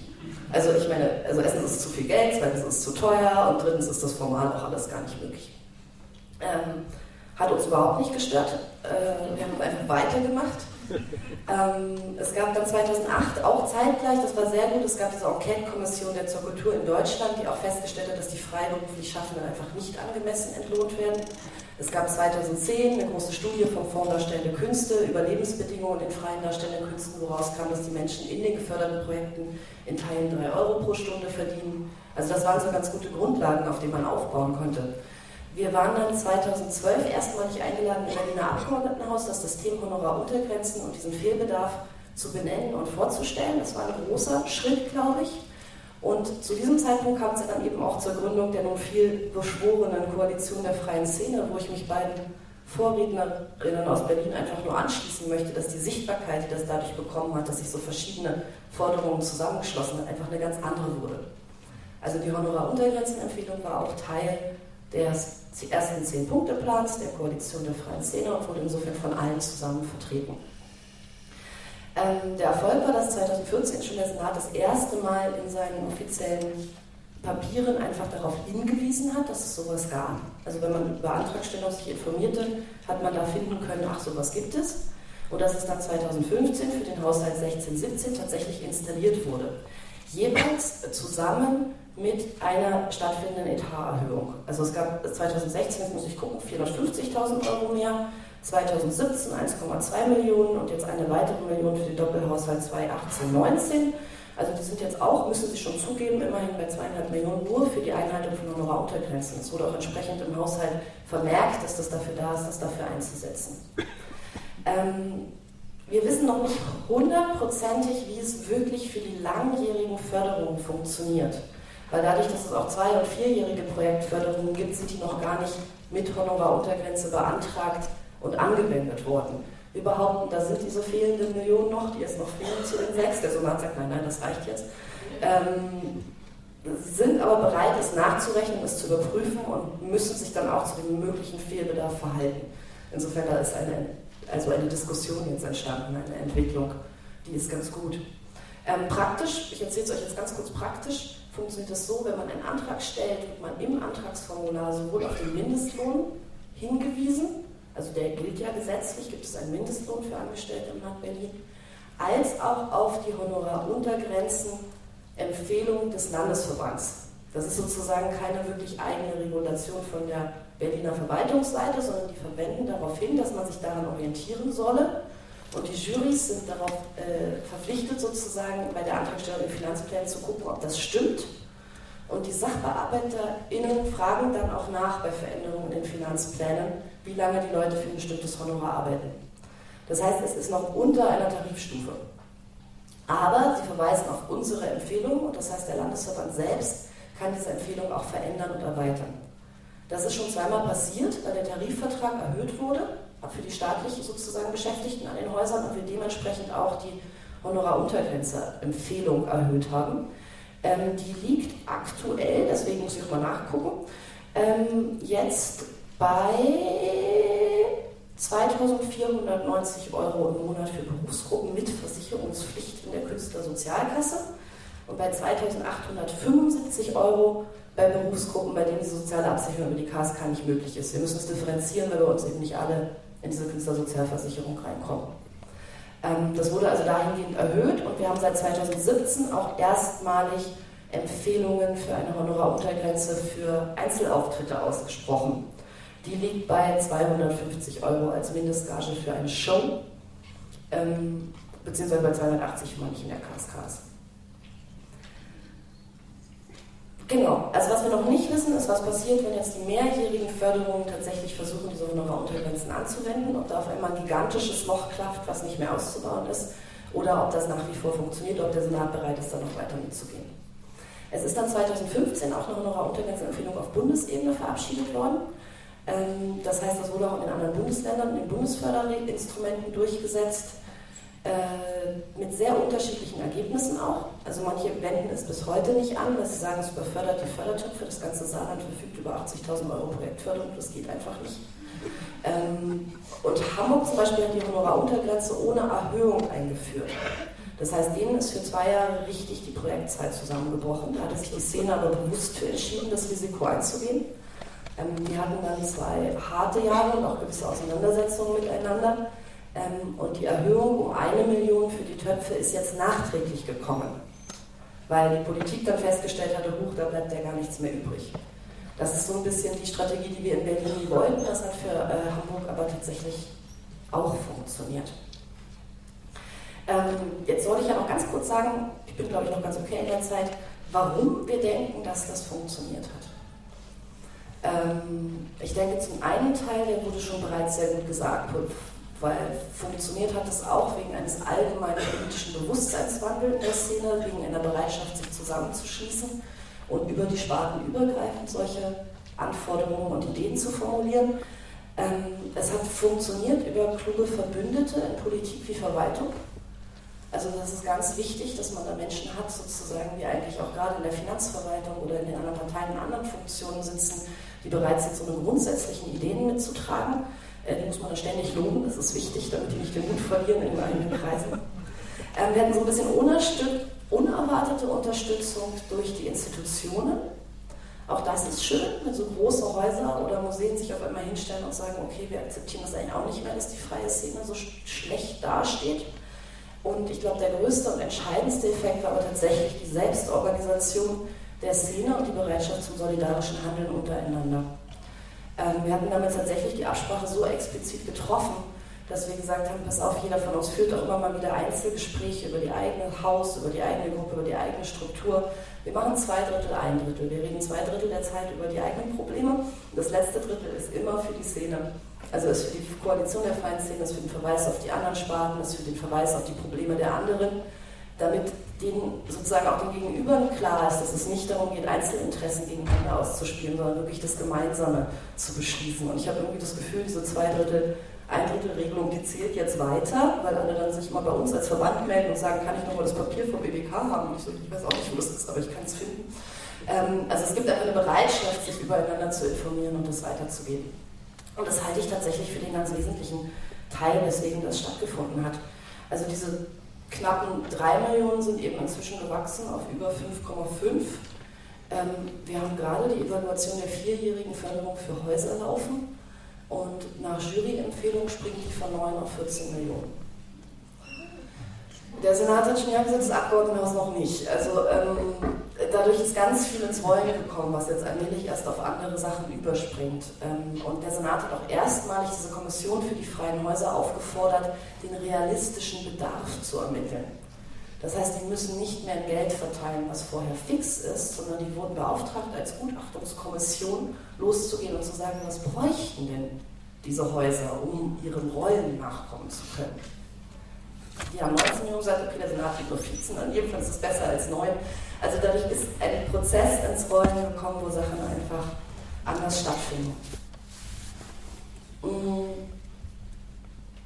Also ich meine, also erstens ist es zu viel Geld, zweitens ist es zu teuer und drittens ist das formal auch alles gar nicht möglich. Ähm, hat uns überhaupt nicht gestört. Äh, wir haben einfach weitergemacht ähm, es gab dann 2008 auch zeitgleich, das war sehr gut, es gab diese Enquete-Kommission der zur Kultur in Deutschland, die auch festgestellt hat, dass die freiberuflich Schaffenden einfach nicht angemessen entlohnt werden. Es gab 2010 eine große Studie vom Fonds Darstellende Künste über Lebensbedingungen in freien darstellenden Künsten, woraus kam, dass die Menschen in den geförderten Projekten in Teilen 3 Euro pro Stunde verdienen. Also das waren so ganz gute Grundlagen, auf denen man aufbauen konnte. Wir waren dann 2012 erstmalig eingeladen im Berliner Abgeordnetenhaus, das System Honoraruntergrenzen und diesen Fehlbedarf zu benennen und vorzustellen. Das war ein großer Schritt, glaube ich. Und zu diesem Zeitpunkt kam es dann eben auch zur Gründung der nun viel beschworenen Koalition der freien Szene, wo ich mich beiden Vorrednerinnen aus Berlin einfach nur anschließen möchte, dass die Sichtbarkeit, die das dadurch bekommen hat, dass sich so verschiedene Forderungen zusammengeschlossen hat, einfach eine ganz andere wurde. Also die Honoraruntergrenzenempfehlung war auch Teil des ersten Zehn-Punkte-Plans der Koalition der Freien Szene und wurde insofern von allen zusammen vertreten. Ähm, der Erfolg war, dass 2014 schon der Senat das erste Mal in seinen offiziellen Papieren einfach darauf hingewiesen hat, dass es sowas gab. Also wenn man über Antragstellung sich informierte, hat man da finden können, ach, sowas gibt es. Und dass es dann 2015 für den Haushalt 16-17 tatsächlich installiert wurde. Jeweils zusammen mit einer stattfindenden Etaterhöhung. Also es gab 2016, jetzt muss ich gucken, 450.000 Euro mehr, 2017 1,2 Millionen und jetzt eine weitere Million für den Doppelhaushalt 2018-19. Also die sind jetzt auch, müssen Sie schon zugeben, immerhin bei zweieinhalb Millionen nur für die Einhaltung von Honoraruntergrenzen. Es wurde auch entsprechend im Haushalt vermerkt, dass das dafür da ist, das dafür einzusetzen. Ähm, wir wissen noch nicht hundertprozentig, wie es wirklich für die langjährigen Förderungen funktioniert. Weil dadurch, dass es auch zwei- und vierjährige Projektförderungen gibt, sind die noch gar nicht mit Honoraruntergrenze beantragt und angewendet worden. Wir behaupten, da sind diese fehlenden Millionen noch, die jetzt noch fehlen zu den sechs. Der Senat sagt, nein, nein, das reicht jetzt. Ähm, sind aber bereit, es nachzurechnen, es zu überprüfen und müssen sich dann auch zu dem möglichen Fehlbedarf verhalten. Insofern da ist eine, also eine Diskussion jetzt entstanden, eine Entwicklung, die ist ganz gut. Ähm, praktisch, ich erzähle es euch jetzt ganz kurz praktisch, funktioniert das so, wenn man einen Antrag stellt, wird man im Antragsformular sowohl auf den Mindestlohn hingewiesen, also der gilt ja gesetzlich, gibt es einen Mindestlohn für Angestellte im Land Berlin, als auch auf die Honoraruntergrenzen Empfehlung des Landesverbands. Das ist sozusagen keine wirklich eigene Regulation von der Berliner Verwaltungsseite, sondern die verwenden darauf hin, dass man sich daran orientieren solle. Und die Jurys sind darauf äh, verpflichtet, sozusagen bei der Antragstellung in Finanzplänen zu gucken, ob das stimmt. Und die SachbearbeiterInnen fragen dann auch nach bei Veränderungen in den Finanzplänen, wie lange die Leute für ein bestimmtes Honorar arbeiten. Das heißt, es ist noch unter einer Tarifstufe. Aber sie verweisen auf unsere Empfehlung und das heißt, der Landesverband selbst kann diese Empfehlung auch verändern und erweitern. Das ist schon zweimal passiert, weil der Tarifvertrag erhöht wurde, für die staatlich sozusagen Beschäftigten an den Häusern und wir dementsprechend auch die Honoraruntergrenze-Empfehlung erhöht haben. Ähm, die liegt aktuell, deswegen muss ich auch mal nachgucken, ähm, jetzt bei 2490 Euro im Monat für Berufsgruppen mit Versicherungspflicht in der Künstlersozialkasse und bei 2875 Euro bei Berufsgruppen, bei denen die soziale Absicherung über die KSK nicht möglich ist. Wir müssen es differenzieren, weil bei uns eben nicht alle in diese Künstlersozialversicherung reinkommen. Ähm, das wurde also dahingehend erhöht und wir haben seit 2017 auch erstmalig Empfehlungen für eine Honoraruntergrenze für Einzelauftritte ausgesprochen. Die liegt bei 250 Euro als Mindestgage für eine Show, ähm, beziehungsweise bei 280, wenn man nicht in der KSK ist. Genau, also was wir noch nicht wissen, ist, was passiert, wenn jetzt die mehrjährigen Förderungen tatsächlich versuchen, diese Honoraruntergrenzen anzuwenden, ob da auf einmal ein gigantisches Loch klafft, was nicht mehr auszubauen ist, oder ob das nach wie vor funktioniert, ob der Senat bereit ist, da noch weiter mitzugehen. Es ist dann 2015 auch eine Honoraruntergrenzenempfehlung auf Bundesebene verabschiedet worden. Ähm, das heißt, das wurde auch in den anderen Bundesländern in Bundesförderinstrumenten durchgesetzt, äh, mit sehr unterschiedlichen Ergebnissen auch. Also manche wenden es bis heute nicht an, dass sie sagen, es überfördert die Fördertöpfe. Das ganze Saarland verfügt über 80.000 Euro Projektförderung, das geht einfach nicht. Ähm, und Hamburg zum Beispiel hat die Honoraruntergrenze ohne Erhöhung eingeführt. Das heißt, denen ist für zwei Jahre richtig die Projektzeit zusammengebrochen. Da hatte sich die Szene aber bewusst für entschieden, das Risiko einzugehen. Ähm, die hatten dann zwei harte Jahre und auch gewisse Auseinandersetzungen miteinander. Ähm, und die Erhöhung um eine Million für die Töpfe ist jetzt nachträglich gekommen, weil die Politik dann festgestellt hatte, huch, da bleibt ja gar nichts mehr übrig. Das ist so ein bisschen die Strategie, die wir in Berlin nie wollten. Das hat für äh, Hamburg aber tatsächlich auch funktioniert. Ähm, jetzt soll ich ja noch ganz kurz sagen, ich bin glaube ich noch ganz okay in der Zeit, warum wir denken, dass das funktioniert hat. Ähm, ich denke, zum einen Teil, der wurde schon bereits sehr gut gesagt, weil funktioniert hat es auch wegen eines allgemeinen politischen Bewusstseinswandels in der Szene, wegen einer Bereitschaft, sich zusammenzuschließen und über die Sparten übergreifend solche Anforderungen und Ideen zu formulieren. Ähm, es hat funktioniert über kluge Verbündete in Politik wie Verwaltung. Also das ist ganz wichtig, dass man da Menschen hat, sozusagen, die eigentlich auch gerade in der Finanzverwaltung oder in den anderen Parteien in anderen Funktionen sitzen, die bereit sind, so eine grundsätzlichen Ideen mitzutragen. Äh, die muss man dann ständig loben, das ist wichtig, damit die nicht den Mut verlieren in den eigenen Kreisen. Ähm, wir hatten so ein bisschen unerwartete Unterstützung durch die Institutionen. Auch das ist schön, wenn so große Häuser oder Museen sich auf einmal hinstellen und sagen, okay, wir akzeptieren das eigentlich auch nicht mehr, dass die freie Szene so schlecht dasteht. Und ich glaube, der größte und entscheidendste Effekt war aber tatsächlich die Selbstorganisation der Szene und die Bereitschaft zum solidarischen Handeln untereinander. Ähm, wir hatten damit tatsächlich die Absprache so explizit getroffen, dass wir gesagt haben, pass auf, jeder von uns führt auch immer mal wieder Einzelgespräche über die eigene Haus, über die eigene Gruppe, über die eigene Struktur. Wir machen zwei Drittel, ein Drittel. Wir reden zwei Drittel der Zeit über die eigenen Probleme. Und das letzte Drittel ist immer für die Szene. Also ist für die Koalition der freien Szene, ist für den Verweis auf die anderen Sparten, ist für den Verweis auf die Probleme der anderen, damit denen sozusagen auch den Gegenübern klar ist, dass es nicht darum geht, Einzelinteressen gegeneinander auszuspielen, sondern wirklich das Gemeinsame zu beschließen. Und ich habe irgendwie das Gefühl, diese zwei Drittel ein Drittel Regelung, die zählt jetzt weiter, weil alle dann sich mal bei uns als Verband melden und sagen, kann ich nochmal das Papier vom BBK haben? Und ich so, ich weiß auch nicht, wo das ist, aber ich kann es finden. Ähm, also es gibt einfach eine Bereitschaft, sich übereinander zu informieren und das weiterzugeben. Und das halte ich tatsächlich für den ganz wesentlichen Teil, weswegen das stattgefunden hat. Also diese knappen 3 Millionen sind eben inzwischen gewachsen auf über 5,5. Ähm, wir haben gerade die Evaluation der vierjährigen Förderung für Häuser laufen und nach Juryempfehlung springt die von 9 auf 14 Millionen. Der Senat hat schon ja gesagt, das Abgeordnetenhaus noch nicht. Also ähm, dadurch ist ganz viel ins Rollen gekommen, was jetzt allmählich erst auf andere Sachen überspringt. Ähm, und der Senat hat auch erstmalig diese Kommission für die freien Häuser aufgefordert, den realistischen Bedarf zu ermitteln. Das heißt, die müssen nicht mehr Geld verteilen, was vorher fix ist, sondern die wurden beauftragt, als Gutachtungskommission loszugehen und zu sagen, was bräuchten denn diese Häuser, um ihren Rollen nachkommen zu können. Die haben 19 Millionen gesagt, okay, der Senat gibt nur 14 an, jedenfalls ist es besser als 9. Also dadurch ist ein Prozess ins Rollen gekommen, wo Sachen einfach anders stattfinden. Mm.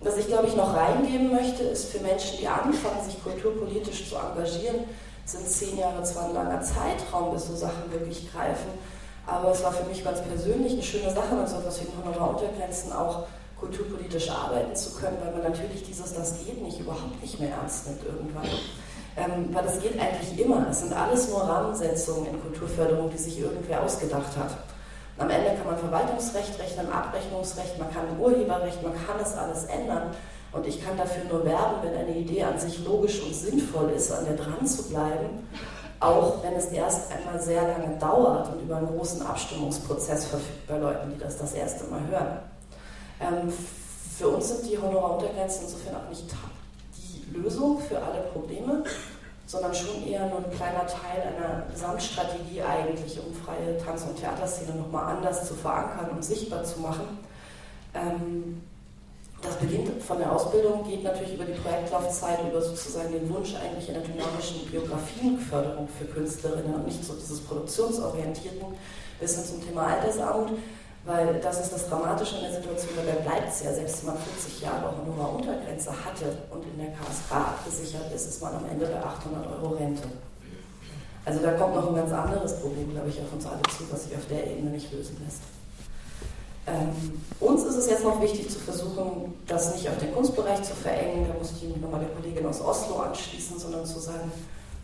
Was ich, glaube ich, noch reingeben möchte, ist für Menschen, die anfangen, sich kulturpolitisch zu engagieren, sind zehn Jahre zwar ein langer Zeitraum, bis so Sachen wirklich greifen, aber es war für mich ganz persönlich eine schöne Sache, mit so etwas wie Honoraruntergrenzen auch kulturpolitisch arbeiten zu können, weil man natürlich dieses Das geht nicht überhaupt nicht mehr ernst nimmt irgendwann. Ähm, weil das geht eigentlich immer. Es sind alles nur Rahmensetzungen in Kulturförderung, die sich irgendwer ausgedacht hat. Am Ende kann man Verwaltungsrecht rechnen, Abrechnungsrecht, man kann Urheberrecht, man kann das alles ändern. Und ich kann dafür nur werben, wenn eine Idee an sich logisch und sinnvoll ist, an der dran zu bleiben, auch wenn es erst einmal sehr lange dauert und über einen großen Abstimmungsprozess verfügt bei Leuten, die das das erste Mal hören. Ähm, für uns sind die Honoraruntergrenzen insofern auch nicht die Lösung für alle Probleme sondern schon eher nur ein kleiner Teil einer Gesamtstrategie eigentlich, um freie Tanz- und Theaterszene nochmal anders zu verankern und sichtbar zu machen. Ähm, das beginnt von der Ausbildung, geht natürlich über die Projektlaufzeit, über sozusagen den Wunsch eigentlich einer dynamischen Biografienförderung für Künstlerinnen und nicht so dieses produktionsorientierten bis hin zum Thema Altersarmut. Weil das ist das Dramatische in der Situation, dabei bleibt es ja, selbst wenn man 40 Jahre Honoraruntergrenze hatte und in der KSK abgesichert ist, ist man am Ende bei 800 Euro Rente. Also da kommt noch ein ganz anderes Problem, glaube ich, auf uns alle zu, was sich auf der Ebene nicht lösen lässt. Ähm, uns ist es jetzt noch wichtig zu versuchen, das nicht auf den Kunstbereich zu verengen, da muss ich nochmal der Kollegin aus Oslo anschließen, sondern zu sagen,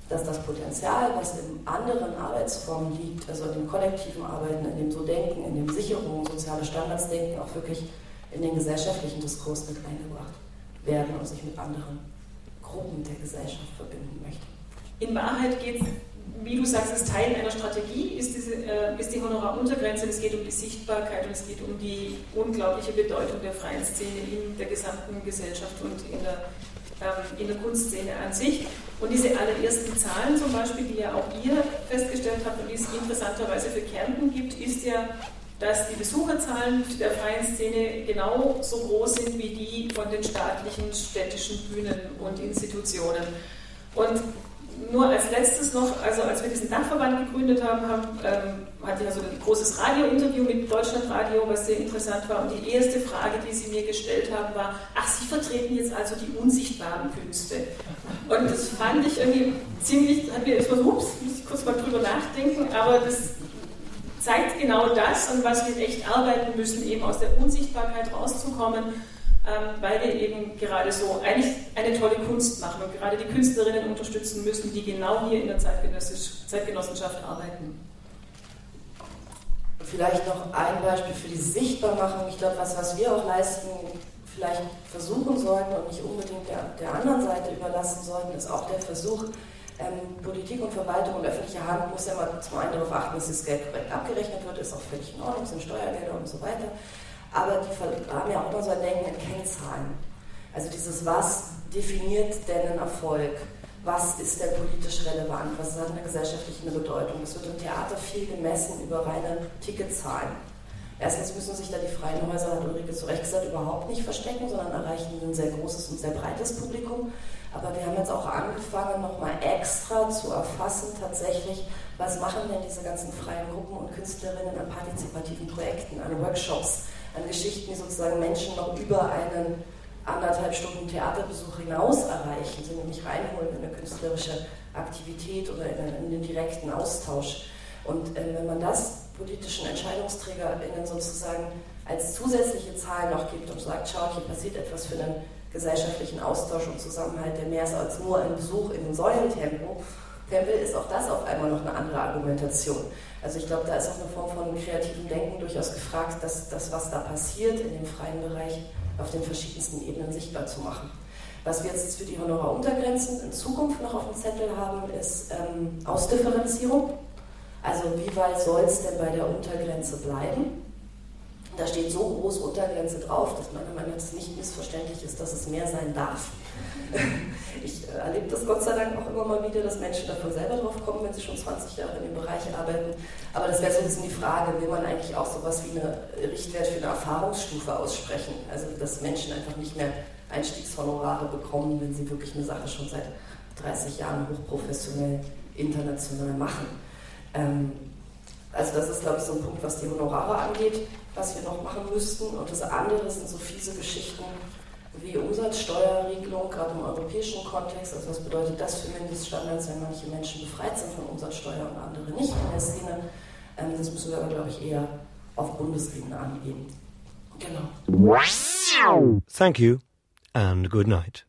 dass das Potenzial, was in anderen Arbeitsformen liegt, also in dem kollektiven Arbeiten, in dem So-Denken, in dem Sicherung, soziale Standards denken, auch wirklich in den gesellschaftlichen Diskurs mit eingebracht werden und sich mit anderen Gruppen der Gesellschaft verbinden möchte. In Wahrheit geht es, wie du sagst, ist Teil einer Strategie, ist, diese, äh, ist die Honoraruntergrenze, es geht um die Sichtbarkeit und es geht um die unglaubliche Bedeutung der freien Szene in der gesamten Gesellschaft und in der in der Kunstszene an sich. Und diese allerersten Zahlen zum Beispiel, die ja auch ihr festgestellt habt und die es interessanterweise für Kärnten gibt, ist ja, dass die Besucherzahlen der freien Szene genau so groß sind wie die von den staatlichen städtischen Bühnen und Institutionen. Und nur als letztes noch, also als wir diesen Dachverband gegründet haben, haben ähm, hatte ich also ein großes Radiointerview mit Deutschlandradio, was sehr interessant war. Und die erste Frage, die sie mir gestellt haben, war: Ach, Sie vertreten jetzt also die unsichtbaren Künste. Und das fand ich irgendwie ziemlich, hat mir erstmal so, ups, muss ich kurz mal drüber nachdenken, aber das zeigt genau das, an was wir echt arbeiten müssen, eben aus der Unsichtbarkeit rauszukommen ähm, weil wir eben gerade so eigentlich eine tolle Kunst machen und gerade die Künstlerinnen unterstützen müssen, die genau hier in der Zeitgenossenschaft arbeiten. Vielleicht noch ein Beispiel für die Sichtbarmachung. Ich glaube, was, was wir auch leisten, vielleicht versuchen sollten und nicht unbedingt der, der anderen Seite überlassen sollten, ist auch der Versuch, ähm, Politik und Verwaltung und öffentliche Hand muss ja mal zum einen darauf achten, dass das Geld korrekt abgerechnet wird, ist auch völlig in Ordnung, sind Steuergelder und so weiter aber die haben ja auch immer so ein Denken in Kennzahlen. Also dieses Was definiert denn einen Erfolg? Was ist denn politisch relevant? Was hat eine gesellschaftliche Bedeutung? Es wird im Theater viel gemessen über reine Ticketzahlen. Erstens müssen sich da die freien Häuser, hat Ulrike zu Recht gesagt, überhaupt nicht verstecken, sondern erreichen ein sehr großes und sehr breites Publikum. Aber wir haben jetzt auch angefangen, nochmal extra zu erfassen, tatsächlich, was machen denn diese ganzen freien Gruppen und Künstlerinnen an partizipativen Projekten, an Workshops, an Geschichten, die sozusagen Menschen noch über einen anderthalb Stunden Theaterbesuch hinaus erreichen, sie nämlich reinholen in eine künstlerische Aktivität oder in, den direkten Austausch. Und äh, wenn man das politischen EntscheidungsträgerInnen sozusagen als zusätzliche Zahl noch gibt und sagt, schaut, hier passiert etwas für einen gesellschaftlichen Austausch und Zusammenhalt, der mehr ist als nur ein Besuch in den Säulentempel, Tempel ist auch das auf einmal noch eine andere Argumentation. Also ich glaube, da ist auch eine Form von kreativem Denken durchaus gefragt, dass das, was da passiert in dem freien Bereich, auf den verschiedensten Ebenen sichtbar zu machen. Was wir jetzt für die Honoraruntergrenzen in Zukunft noch auf dem Zettel haben, ist ähm, Ausdifferenzierung. Also wie weit soll es denn bei der Untergrenze bleiben? Da steht so groß Untergrenze drauf, dass meiner Meinung nach nicht missverständlich ist, dass es mehr sein darf. [laughs] Ich äh, erlebe das Gott sei Dank auch immer mal wieder, dass Menschen davon selber drauf kommen, wenn sie schon 20 Jahre in dem Bereich arbeiten. Aber das wäre so ein bisschen die Frage, will man eigentlich auch sowas wie eine Richtwert für eine Erfahrungsstufe aussprechen? Also, dass Menschen einfach nicht mehr Einstiegshonorare bekommen, wenn sie wirklich eine Sache schon seit 30 Jahren hochprofessionell international machen. Ähm, also das ist, glaube ich, so ein Punkt, was die Honorare angeht, was wir noch machen müssten. Und das andere sind so fiese Geschichten wie Umsatzsteuerregelung, gerade im europäischen Kontext. Also was bedeutet das für Mindeststandards, wenn manche Menschen befreit sind von Umsatzsteuer und andere nicht in der Szene? Ähm, das müssen wir aber, glaube ich, eher auf Bundesebene angehen. Genau. Thank you and good night.